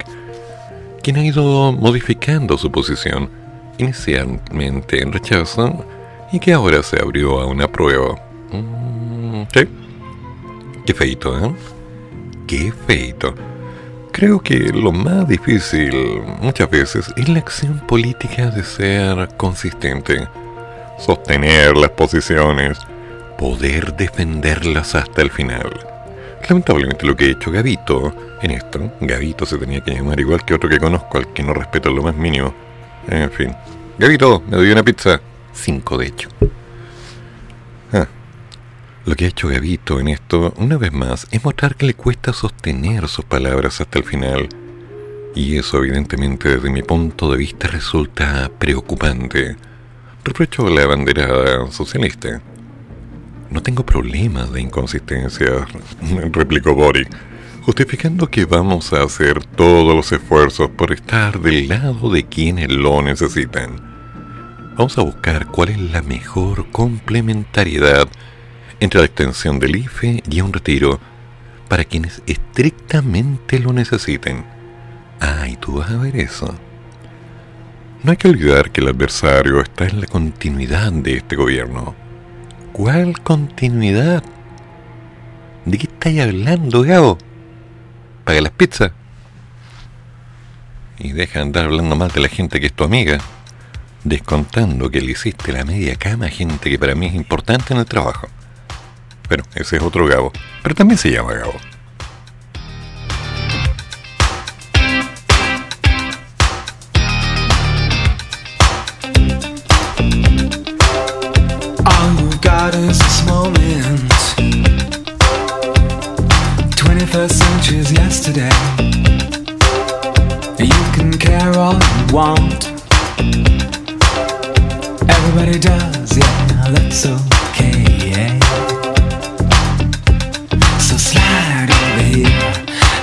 quien ha ido modificando su posición, inicialmente en rechazo y que ahora se abrió a una prueba. Mm, sí. Qué feito, ¿eh? Qué feito. Creo que lo más difícil muchas veces es la acción política de ser consistente, sostener las posiciones, poder defenderlas hasta el final. Lamentablemente lo que ha hecho Gavito en esto, Gavito se tenía que llamar igual que otro que conozco, al que no respeto lo más mínimo. En fin. Gavito, me doy una pizza. Cinco de hecho. Ah. Lo que ha hecho Gavito en esto, una vez más, es mostrar que le cuesta sostener sus palabras hasta el final. Y eso, evidentemente, desde mi punto de vista, resulta preocupante. Reprocho la bandera socialista. No tengo problemas de inconsistencia, replicó Boric, justificando que vamos a hacer todos los esfuerzos por estar del lado de quienes lo necesitan. Vamos a buscar cuál es la mejor complementariedad entre la extensión del IFE y un retiro para quienes estrictamente lo necesiten. Ah, y tú vas a ver eso. No hay que olvidar que el adversario está en la continuidad de este gobierno ¿Cuál continuidad? ¿De qué estáis hablando, Gabo? Paga las pizzas. Y deja de andar hablando mal de la gente que es tu amiga, descontando que le hiciste la media cama a gente que para mí es importante en el trabajo. Bueno, ese es otro Gabo, pero también se llama Gabo. This moment 21st century's yesterday. You can care all you want. Everybody does, yeah, that's okay, yeah. So slide over here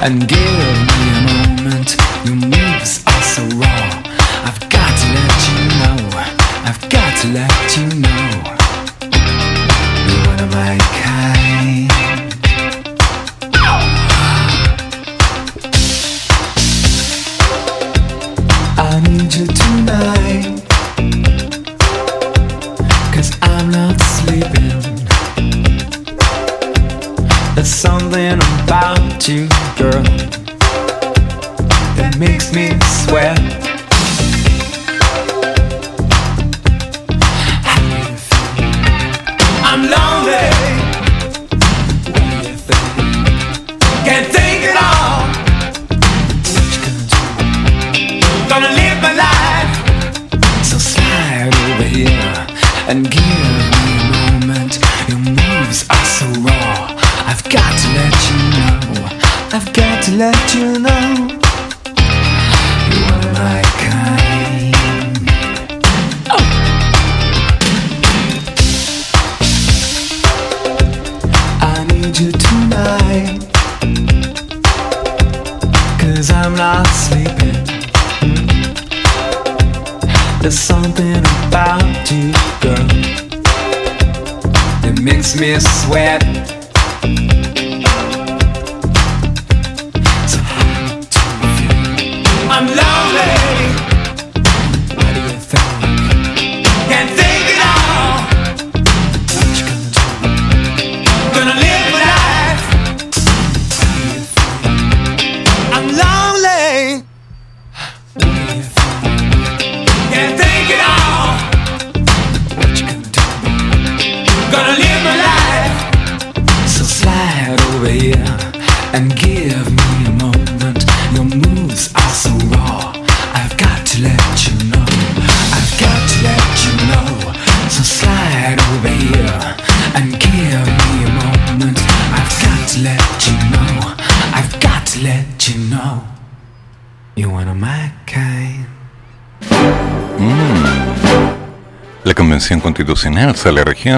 and give me a moment. Your moves are so raw. I've got to let you know. I've got to let you know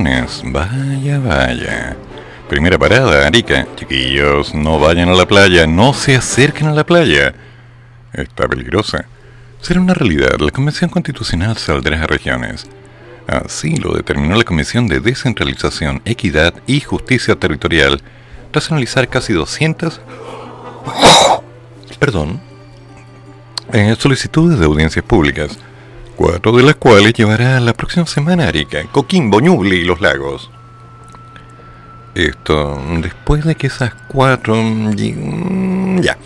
Vaya, vaya. Primera parada, Arica. Chiquillos, no vayan a la playa, no se acerquen a la playa. Está peligrosa. Será una realidad, la Convención Constitucional saldrá a regiones. Así lo determinó la Comisión de Descentralización, Equidad y Justicia Territorial, tras analizar casi 200... Perdón. Eh, solicitudes de audiencias públicas cuatro de las cuales llevará la próxima semana a Arica, Coquimbo, Ñuble y Los Lagos. esto después de que esas cuatro... Ya.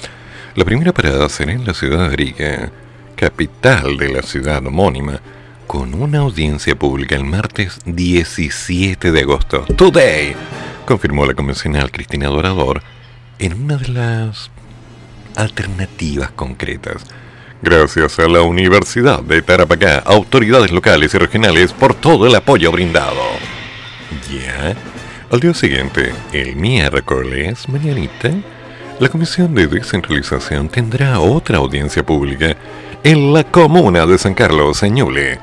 La primera parada será en la ciudad de Arica, capital de la ciudad homónima, con una audiencia pública el martes 17 de agosto. Today, confirmó la convencional Cristina Dorador en una de las alternativas concretas. Gracias a la Universidad de Tarapacá, autoridades locales y regionales por todo el apoyo brindado. Ya. Al día siguiente, el miércoles, mañanita, la Comisión de Descentralización tendrá otra audiencia pública en la comuna de San Carlos, Ñuble.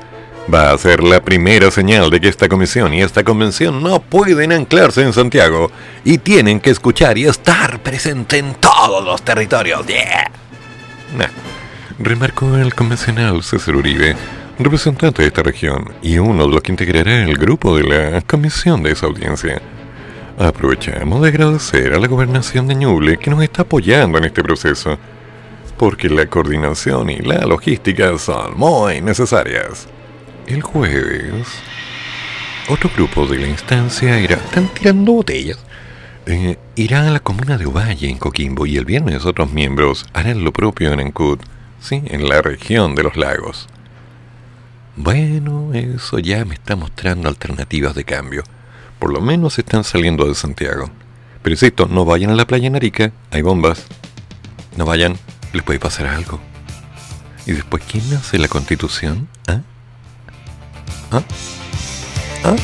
Va a ser la primera señal de que esta comisión y esta convención no pueden anclarse en Santiago y tienen que escuchar y estar presente en todos los territorios. Yeah. Remarcó el convencional César Uribe, representante de esta región y uno de los que integrará el grupo de la comisión de esa audiencia. Aprovechamos de agradecer a la gobernación de Ñuble que nos está apoyando en este proceso, porque la coordinación y la logística son muy necesarias. El jueves, otro grupo de la instancia irá, están tirando botellas, eh, irá a la comuna de Ovalle, en Coquimbo, y el viernes otros miembros harán lo propio en Ancud, sí, en la región de los lagos. Bueno, eso ya me está mostrando alternativas de cambio. Por lo menos están saliendo de Santiago. Pero insisto, no vayan a la playa en Arica, hay bombas. No vayan, les puede pasar algo. ¿Y después quién hace la constitución? ¿Ah? ¿Ah? ¿Ah?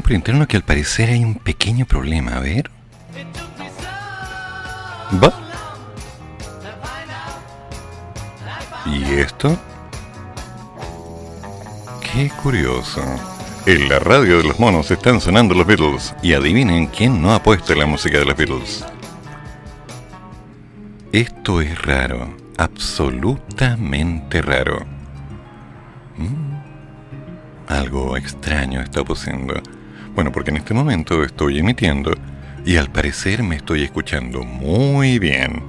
Por interno que al parecer hay un pequeño problema. A ver. ¿Va? ¿Y esto? Qué curioso. En la radio de los monos están sonando los Beatles y adivinen quién no ha puesto la música de los Beatles. Esto es raro, absolutamente raro. Mm, Algo extraño está pasando. Bueno, porque en este momento estoy emitiendo y al parecer me estoy escuchando muy bien.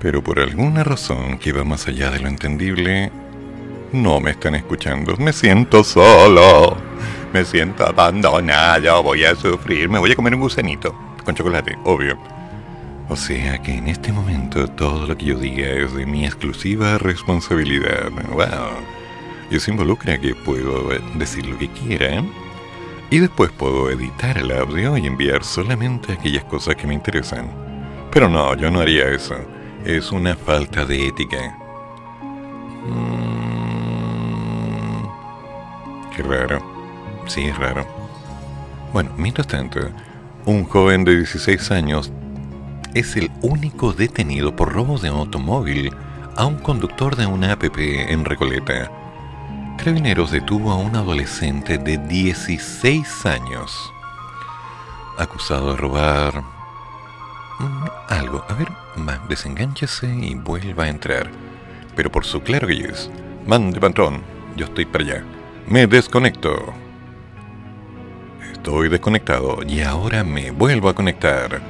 Pero por alguna razón que va más allá de lo entendible, no me están escuchando. Me siento solo. Me siento abandonado. Voy a sufrir. Me voy a comer un gusanito. Con chocolate, obvio. O sea que en este momento todo lo que yo diga es de mi exclusiva responsabilidad. Wow. Y eso involucra que puedo eh, decir lo que quiera. Y después puedo editar el audio y enviar solamente aquellas cosas que me interesan. Pero no, yo no haría eso. Es una falta de ética. Mm, Qué raro. Sí, es raro. Bueno, mientras tanto, un joven de 16 años es el único detenido por robo de automóvil a un conductor de una APP en Recoleta. Carabineros detuvo a un adolescente de 16 años, acusado de robar mm, algo. A ver, va, desengánchese y vuelva a entrar. Pero por su claro que es. Mande patrón, yo estoy para allá. Me desconecto. Estoy desconectado y ahora me vuelvo a conectar.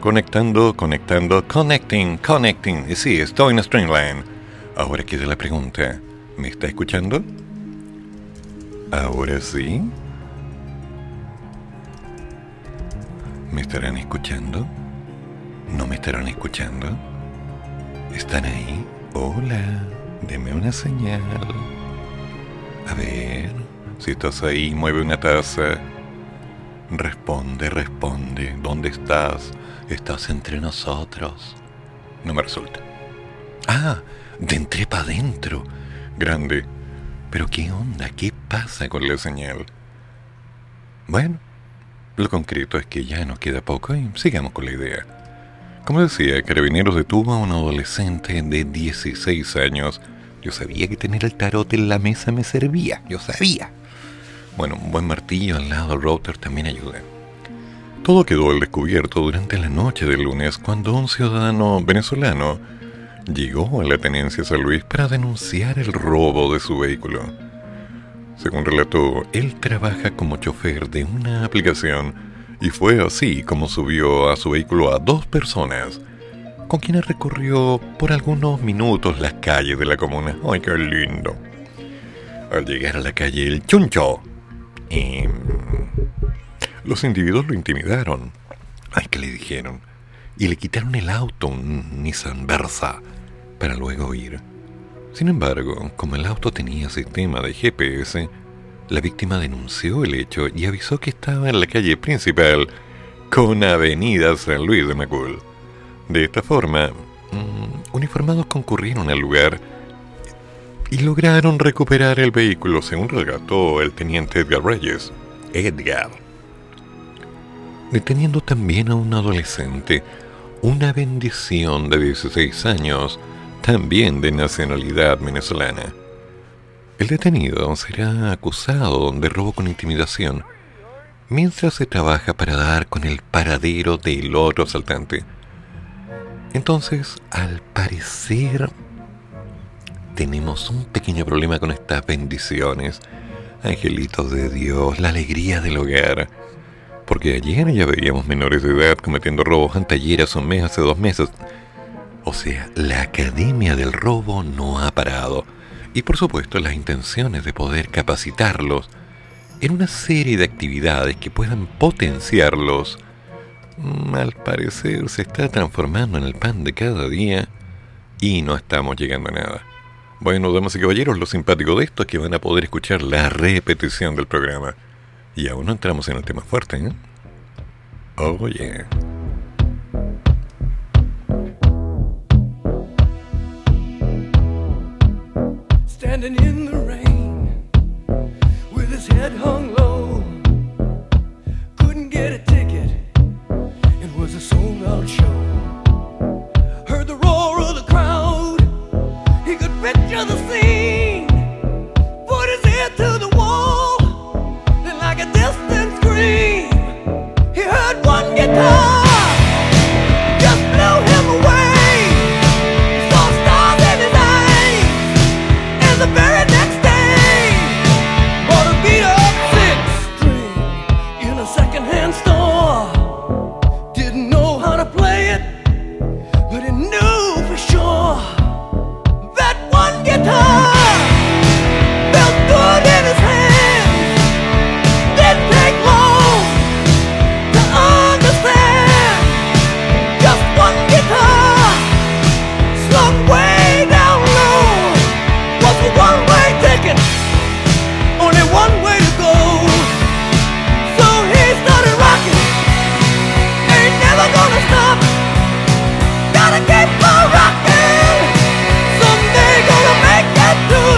Conectando, conectando, connecting, connecting. Y sí, estoy en Streamline. Ahora queda la pregunta. ¿Me está escuchando? Ahora sí. ¿Me estarán escuchando? ¿No me estarán escuchando? ¿Están ahí? Hola, deme una señal. A ver, si estás ahí, mueve una taza. Responde, responde. ¿Dónde estás? Estás entre nosotros. No me resulta. Ah, de entré para adentro. Grande. Pero qué onda, qué pasa con la señal. Bueno, lo concreto es que ya nos queda poco y sigamos con la idea. Como decía, Carabineros detuvo a un adolescente de 16 años. Yo sabía que tener el tarot en la mesa me servía, yo sabía. Bueno, un buen martillo al lado del router también ayuda. Todo quedó al descubierto durante la noche del lunes cuando un ciudadano venezolano llegó a la tenencia San Luis para denunciar el robo de su vehículo. Según relató, él trabaja como chofer de una aplicación y fue así como subió a su vehículo a dos personas, con quienes recorrió por algunos minutos las calles de la comuna. ¡Ay, qué lindo! Al llegar a la calle El Chuncho, em, los individuos lo intimidaron. Ay, que le dijeron. Y le quitaron el auto, un Nissan Versa, para luego ir. Sin embargo, como el auto tenía sistema de GPS, la víctima denunció el hecho y avisó que estaba en la calle principal con Avenida San Luis de Macul. De esta forma, mm, uniformados concurrieron al lugar y lograron recuperar el vehículo, según relató el teniente Edgar Reyes. Edgar. Deteniendo también a un adolescente, una bendición de 16 años, también de nacionalidad venezolana. El detenido será acusado de robo con intimidación, mientras se trabaja para dar con el paradero del otro asaltante. Entonces, al parecer, tenemos un pequeño problema con estas bendiciones. Angelitos de Dios, la alegría del hogar. Porque ayer ya veíamos menores de edad cometiendo robos anteayer hace un mes, hace dos meses. O sea, la Academia del Robo no ha parado. Y por supuesto las intenciones de poder capacitarlos en una serie de actividades que puedan potenciarlos, mm, al parecer se está transformando en el pan de cada día y no estamos llegando a nada. Bueno, damas y caballeros, lo simpático de esto es que van a poder escuchar la repetición del programa. Y aún no entramos en el tema fuerte, ¿eh? Oh, yeah. standing in the rain with his head hung low. Couldn't get it Satan. I do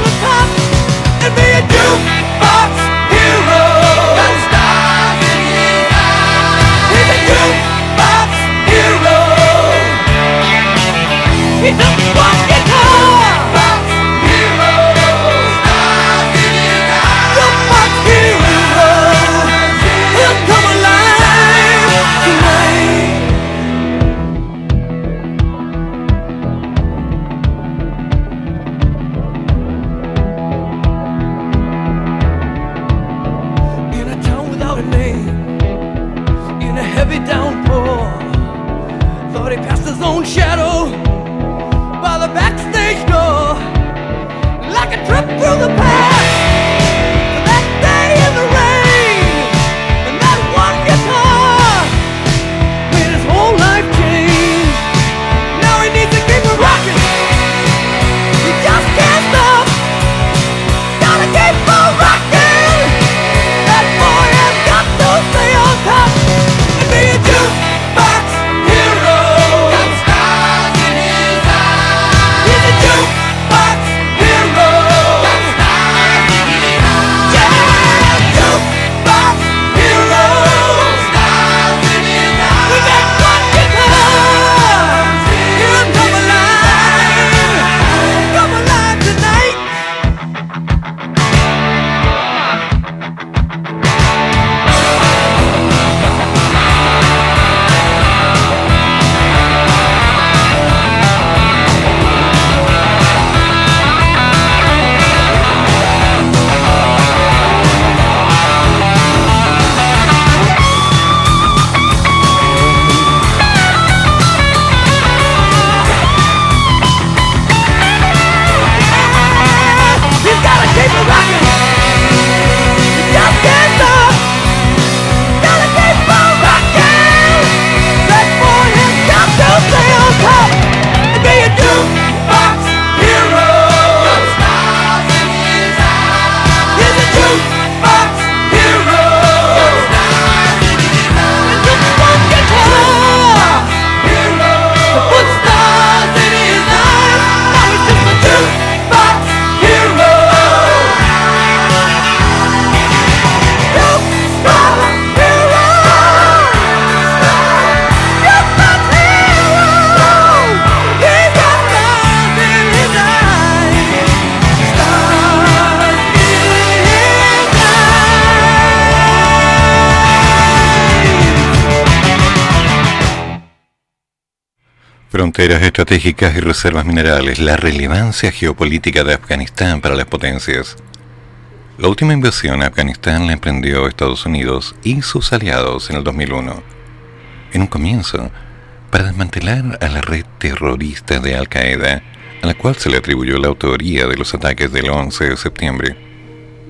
Fronteras estratégicas y reservas minerales, la relevancia geopolítica de Afganistán para las potencias. La última invasión a Afganistán la emprendió Estados Unidos y sus aliados en el 2001. En un comienzo, para desmantelar a la red terrorista de Al Qaeda, a la cual se le atribuyó la autoría de los ataques del 11 de septiembre,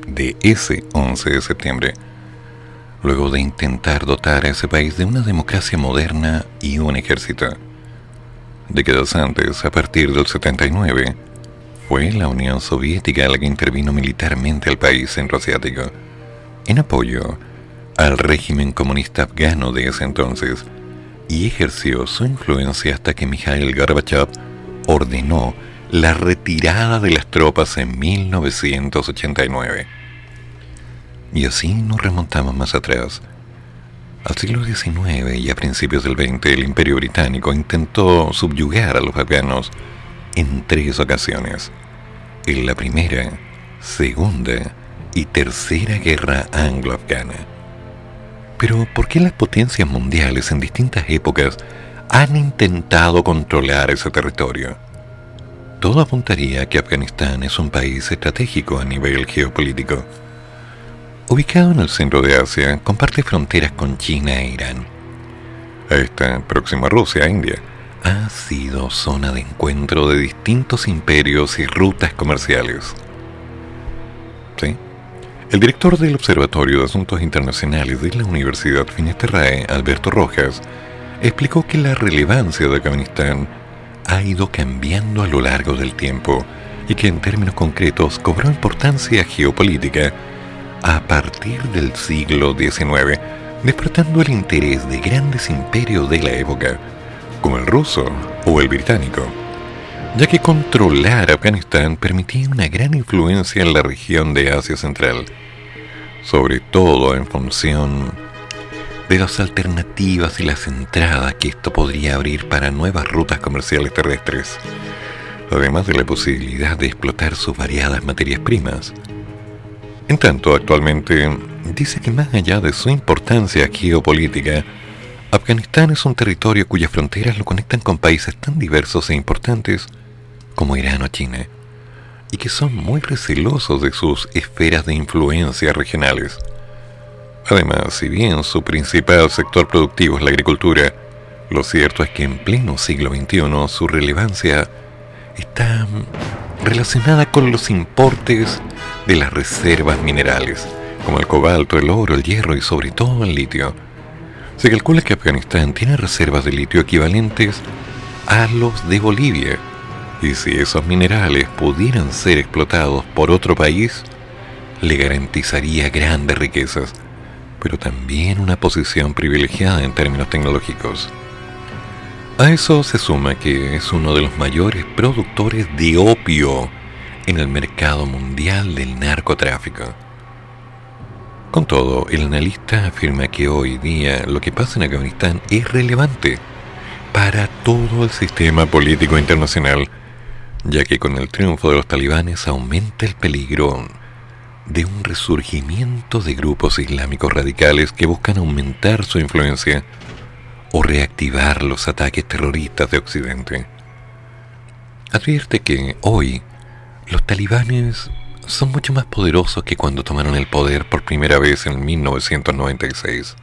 de ese 11 de septiembre, luego de intentar dotar a ese país de una democracia moderna y un ejército. Décadas antes, a partir del 79, fue la Unión Soviética la que intervino militarmente al país centroasiático, en apoyo al régimen comunista afgano de ese entonces, y ejerció su influencia hasta que Mikhail Gorbachev ordenó la retirada de las tropas en 1989. Y así nos remontamos más atrás. Al siglo XIX y a principios del XX, el Imperio Británico intentó subyugar a los afganos en tres ocasiones. En la primera, segunda y tercera guerra anglo-afgana. Pero ¿por qué las potencias mundiales en distintas épocas han intentado controlar ese territorio? Todo apuntaría a que Afganistán es un país estratégico a nivel geopolítico. Ubicado en el centro de Asia, comparte fronteras con China e Irán. Esta, próxima Rusia India, ha sido zona de encuentro de distintos imperios y rutas comerciales. El director del Observatorio de Asuntos Internacionales de la Universidad Finisterrae, Alberto Rojas, explicó que la relevancia de Afganistán ha ido cambiando a lo largo del tiempo y que en términos concretos cobró importancia geopolítica a partir del siglo XIX, despertando el interés de grandes imperios de la época, como el ruso o el británico, ya que controlar Afganistán permitía una gran influencia en la región de Asia Central, sobre todo en función de las alternativas y las entradas que esto podría abrir para nuevas rutas comerciales terrestres, además de la posibilidad de explotar sus variadas materias primas. En tanto, actualmente dice que más allá de su importancia geopolítica, Afganistán es un territorio cuyas fronteras lo conectan con países tan diversos e importantes como Irán o China, y que son muy recelosos de sus esferas de influencia regionales. Además, si bien su principal sector productivo es la agricultura, lo cierto es que en pleno siglo XXI su relevancia está relacionada con los importes de las reservas minerales, como el cobalto, el oro, el hierro y sobre todo el litio. Se calcula que Afganistán tiene reservas de litio equivalentes a los de Bolivia, y si esos minerales pudieran ser explotados por otro país, le garantizaría grandes riquezas, pero también una posición privilegiada en términos tecnológicos. A eso se suma que es uno de los mayores productores de opio en el mercado mundial del narcotráfico. Con todo, el analista afirma que hoy día lo que pasa en Afganistán es relevante para todo el sistema político internacional, ya que con el triunfo de los talibanes aumenta el peligro de un resurgimiento de grupos islámicos radicales que buscan aumentar su influencia o reactivar los ataques terroristas de Occidente. Advierte que hoy los talibanes son mucho más poderosos que cuando tomaron el poder por primera vez en 1996.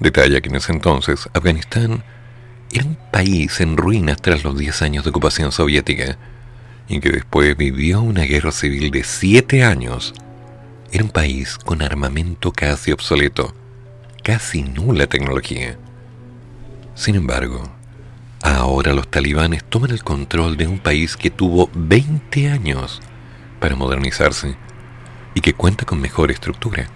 Detalla que en ese entonces Afganistán era un país en ruinas tras los 10 años de ocupación soviética y que después vivió una guerra civil de 7 años. Era un país con armamento casi obsoleto, casi nula tecnología. Sin embargo, ahora los talibanes toman el control de un país que tuvo 20 años para modernizarse y que cuenta con mejor estructura.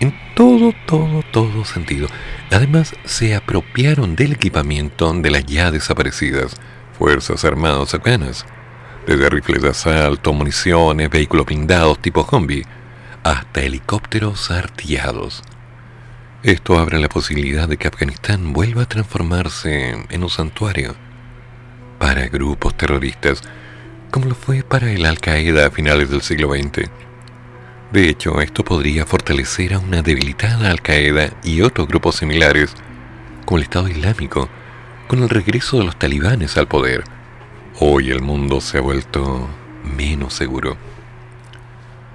En todo, todo, todo sentido. Además, se apropiaron del equipamiento de las ya desaparecidas Fuerzas Armadas afganas, desde rifles de asalto, municiones, vehículos blindados tipo zombie, hasta helicópteros artillados. Esto abre la posibilidad de que Afganistán vuelva a transformarse en un santuario para grupos terroristas, como lo fue para el Al-Qaeda a finales del siglo XX. De hecho, esto podría fortalecer a una debilitada Al-Qaeda y otros grupos similares, como el Estado Islámico, con el regreso de los talibanes al poder. Hoy el mundo se ha vuelto menos seguro.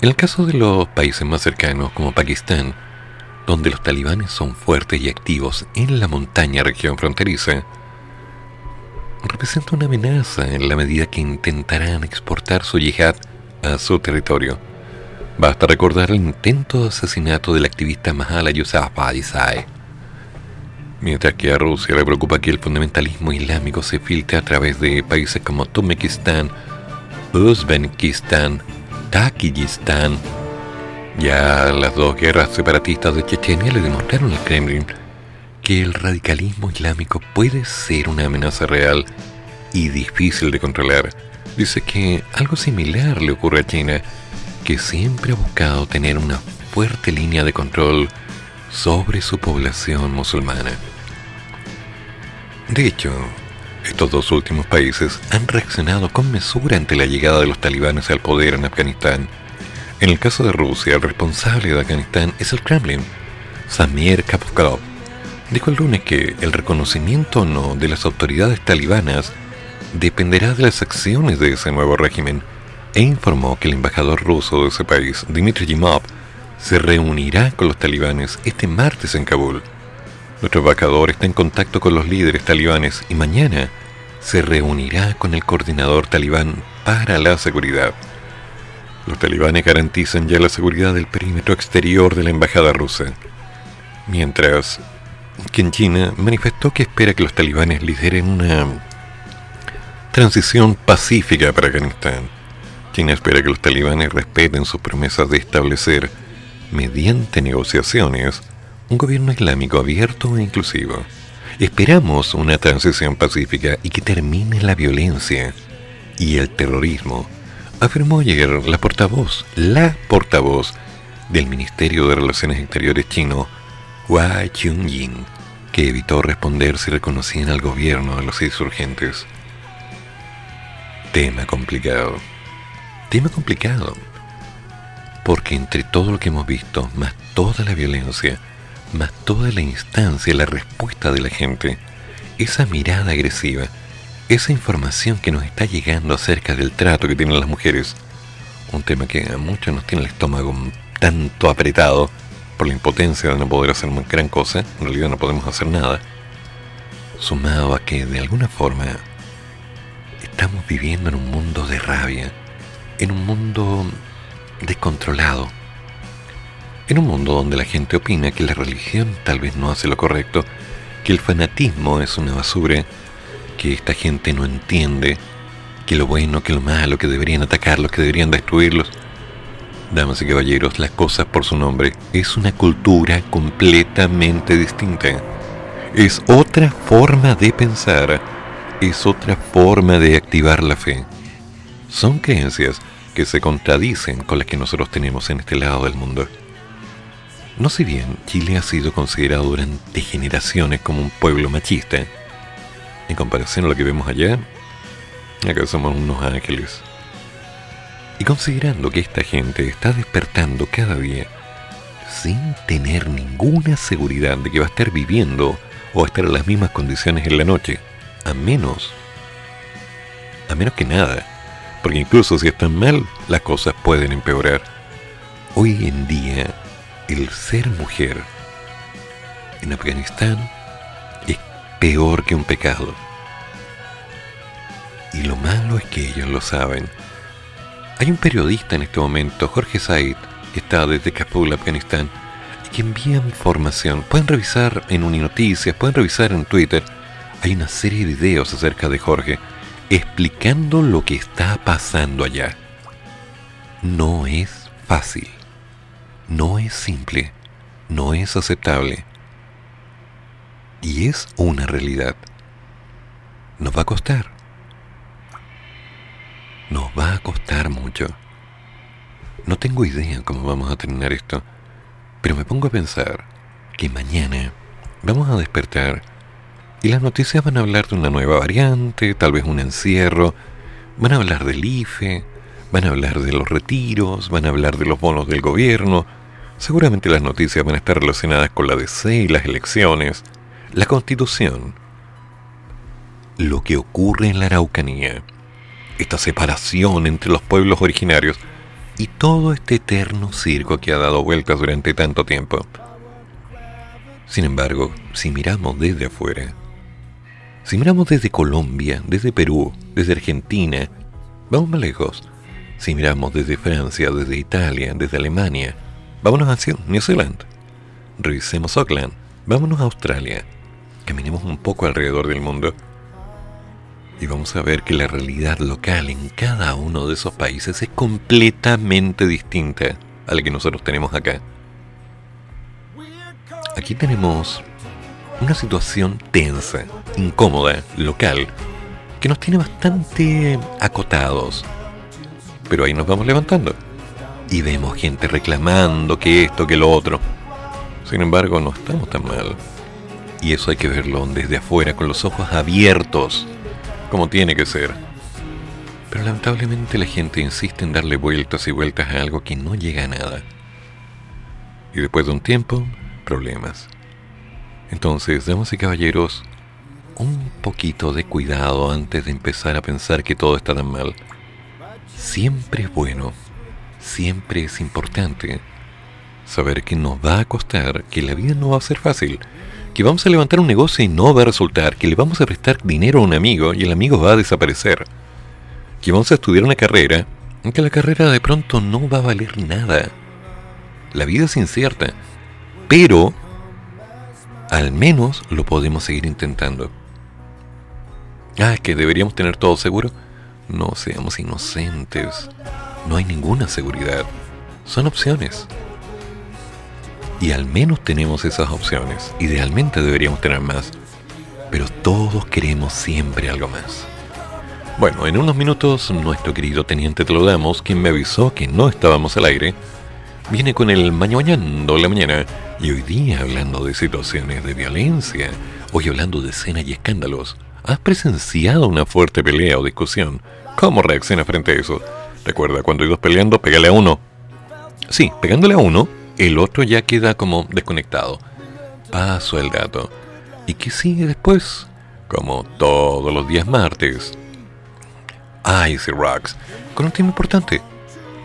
En el caso de los países más cercanos, como Pakistán, donde los talibanes son fuertes y activos en la montaña región fronteriza, representa una amenaza en la medida que intentarán exportar su yihad a su territorio. Basta recordar el intento de asesinato del activista Mahala Yousafzai. Mientras que a Rusia le preocupa que el fundamentalismo islámico se filtre a través de países como Turkmenistán, Uzbekistán, Tayikistán, ya las dos guerras separatistas de Chechenia le demostraron al Kremlin que el radicalismo islámico puede ser una amenaza real y difícil de controlar. Dice que algo similar le ocurre a China, que siempre ha buscado tener una fuerte línea de control sobre su población musulmana. De hecho, estos dos últimos países han reaccionado con mesura ante la llegada de los talibanes al poder en Afganistán. En el caso de Rusia, el responsable de Afganistán es el Kremlin, Samir Kapkov. Dijo el lunes que el reconocimiento o no de las autoridades talibanas dependerá de las acciones de ese nuevo régimen e informó que el embajador ruso de ese país, Dmitry Yimov, se reunirá con los talibanes este martes en Kabul. Nuestro embajador está en contacto con los líderes talibanes y mañana se reunirá con el coordinador talibán para la seguridad. Los talibanes garantizan ya la seguridad del perímetro exterior de la embajada rusa, mientras que en China manifestó que espera que los talibanes lideren una transición pacífica para Afganistán. China espera que los talibanes respeten sus promesas de establecer, mediante negociaciones, un gobierno islámico abierto e inclusivo. Esperamos una transición pacífica y que termine la violencia y el terrorismo, afirmó ayer la portavoz, la portavoz del Ministerio de Relaciones Exteriores chino, Hua Chunying, que evitó responder si reconocían al gobierno de los insurgentes. Tema complicado. Tema complicado. Porque entre todo lo que hemos visto, más toda la violencia, más toda la instancia, la respuesta de la gente, esa mirada agresiva, esa información que nos está llegando acerca del trato que tienen las mujeres, un tema que a muchos nos tiene el estómago tanto apretado por la impotencia de no poder hacer gran cosa, en realidad no podemos hacer nada, sumado a que de alguna forma estamos viviendo en un mundo de rabia, en un mundo descontrolado, en un mundo donde la gente opina que la religión tal vez no hace lo correcto, que el fanatismo es una basura, que esta gente no entiende que lo bueno, que lo malo, que deberían atacarlos, que deberían destruirlos. Damas y caballeros, las cosas por su nombre es una cultura completamente distinta. Es otra forma de pensar, es otra forma de activar la fe. Son creencias que se contradicen con las que nosotros tenemos en este lado del mundo. No si bien Chile ha sido considerado durante generaciones como un pueblo machista, en comparación a lo que vemos allá, acá somos unos ángeles. Y considerando que esta gente está despertando cada día sin tener ninguna seguridad de que va a estar viviendo o a estar en las mismas condiciones en la noche, a menos, a menos que nada, porque incluso si están mal, las cosas pueden empeorar. Hoy en día, el ser mujer en Afganistán peor que un pecado. Y lo malo es que ellos lo saben. Hay un periodista en este momento, Jorge Said, que está desde Kabul, Afganistán, y que envía información. Pueden revisar en Uninoticias, pueden revisar en Twitter. Hay una serie de videos acerca de Jorge explicando lo que está pasando allá. No es fácil. No es simple. No es aceptable. Y es una realidad. Nos va a costar nos va a costar mucho. No tengo idea cómo vamos a terminar esto, pero me pongo a pensar que mañana vamos a despertar y las noticias van a hablar de una nueva variante, tal vez un encierro, van a hablar del IFE, van a hablar de los retiros, van a hablar de los bonos del gobierno, seguramente las noticias van a estar relacionadas con la DC y las elecciones, la constitución, lo que ocurre en la Araucanía esta separación entre los pueblos originarios y todo este eterno circo que ha dado vueltas durante tanto tiempo. Sin embargo, si miramos desde afuera, si miramos desde Colombia, desde Perú, desde Argentina, vamos más lejos. Si miramos desde Francia, desde Italia, desde Alemania, vámonos hacia New Zealand. Revisemos Auckland, vámonos a Australia. Caminemos un poco alrededor del mundo y vamos a ver que la realidad local en cada uno de esos países es completamente distinta a la que nosotros tenemos acá. Aquí tenemos una situación tensa, incómoda, local, que nos tiene bastante acotados. Pero ahí nos vamos levantando. Y vemos gente reclamando que esto, que lo otro. Sin embargo, no estamos tan mal. Y eso hay que verlo desde afuera, con los ojos abiertos como tiene que ser. Pero lamentablemente la gente insiste en darle vueltas y vueltas a algo que no llega a nada. Y después de un tiempo, problemas. Entonces, damas y caballeros, un poquito de cuidado antes de empezar a pensar que todo está tan mal. Siempre es bueno, siempre es importante saber que nos va a costar, que la vida no va a ser fácil, que vamos a levantar un negocio y no va a resultar, que le vamos a prestar dinero a un amigo y el amigo va a desaparecer, que vamos a estudiar una carrera en que la carrera de pronto no va a valer nada. La vida es incierta, pero al menos lo podemos seguir intentando. Ah, que deberíamos tener todo seguro. No seamos inocentes. No hay ninguna seguridad. Son opciones. Y al menos tenemos esas opciones. Idealmente deberíamos tener más. Pero todos queremos siempre algo más. Bueno, en unos minutos nuestro querido teniente te lo damos, quien me avisó que no estábamos al aire, viene con el mañoñando la mañana y hoy día hablando de situaciones de violencia, hoy hablando de escenas y escándalos. ¿Has presenciado una fuerte pelea o discusión? ¿Cómo reacciona frente a eso? Recuerda, cuando hay dos peleando, pégale a uno. Sí, pegándole a uno, el otro ya queda como desconectado. Paso el dato. ¿Y qué sigue después? Como todos los días martes. Icy Rocks, con un tema importante.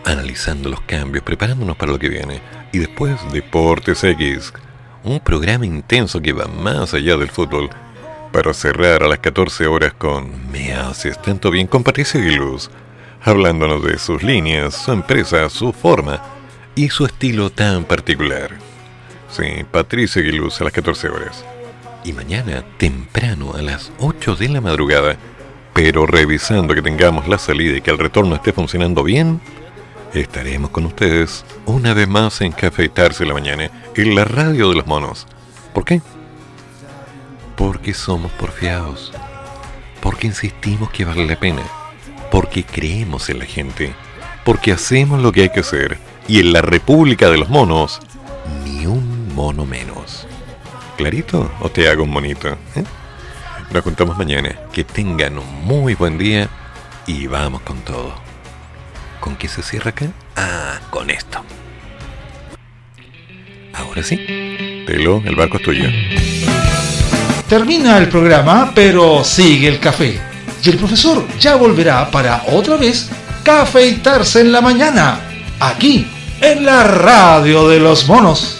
Analizando los cambios, preparándonos para lo que viene. Y después Deportes X, un programa intenso que va más allá del fútbol. Para cerrar a las 14 horas con Me haces tanto bien con Patricia hablándonos de sus líneas, su empresa, su forma y su estilo tan particular. Sí, Patricia Aguiluz a las 14 horas. Y mañana, temprano, a las 8 de la madrugada, pero revisando que tengamos la salida y que el retorno esté funcionando bien, estaremos con ustedes una vez más en Cafeitarse la Mañana, en la radio de los monos. ¿Por qué? Porque somos porfiados. Porque insistimos que vale la pena. Porque creemos en la gente. Porque hacemos lo que hay que hacer. Y en la República de los Monos, ni un mono menos. ¿Clarito? ¿O te hago un monito? ¿Eh? Nos juntamos mañana. Que tengan un muy buen día y vamos con todo. ¿Con qué se cierra acá? Ah, con esto. Ahora sí. Telo, el barco es tuyo. Termina el programa, pero sigue el café. Y el profesor ya volverá para otra vez cafeitarse en la mañana, aquí, en la radio de los monos.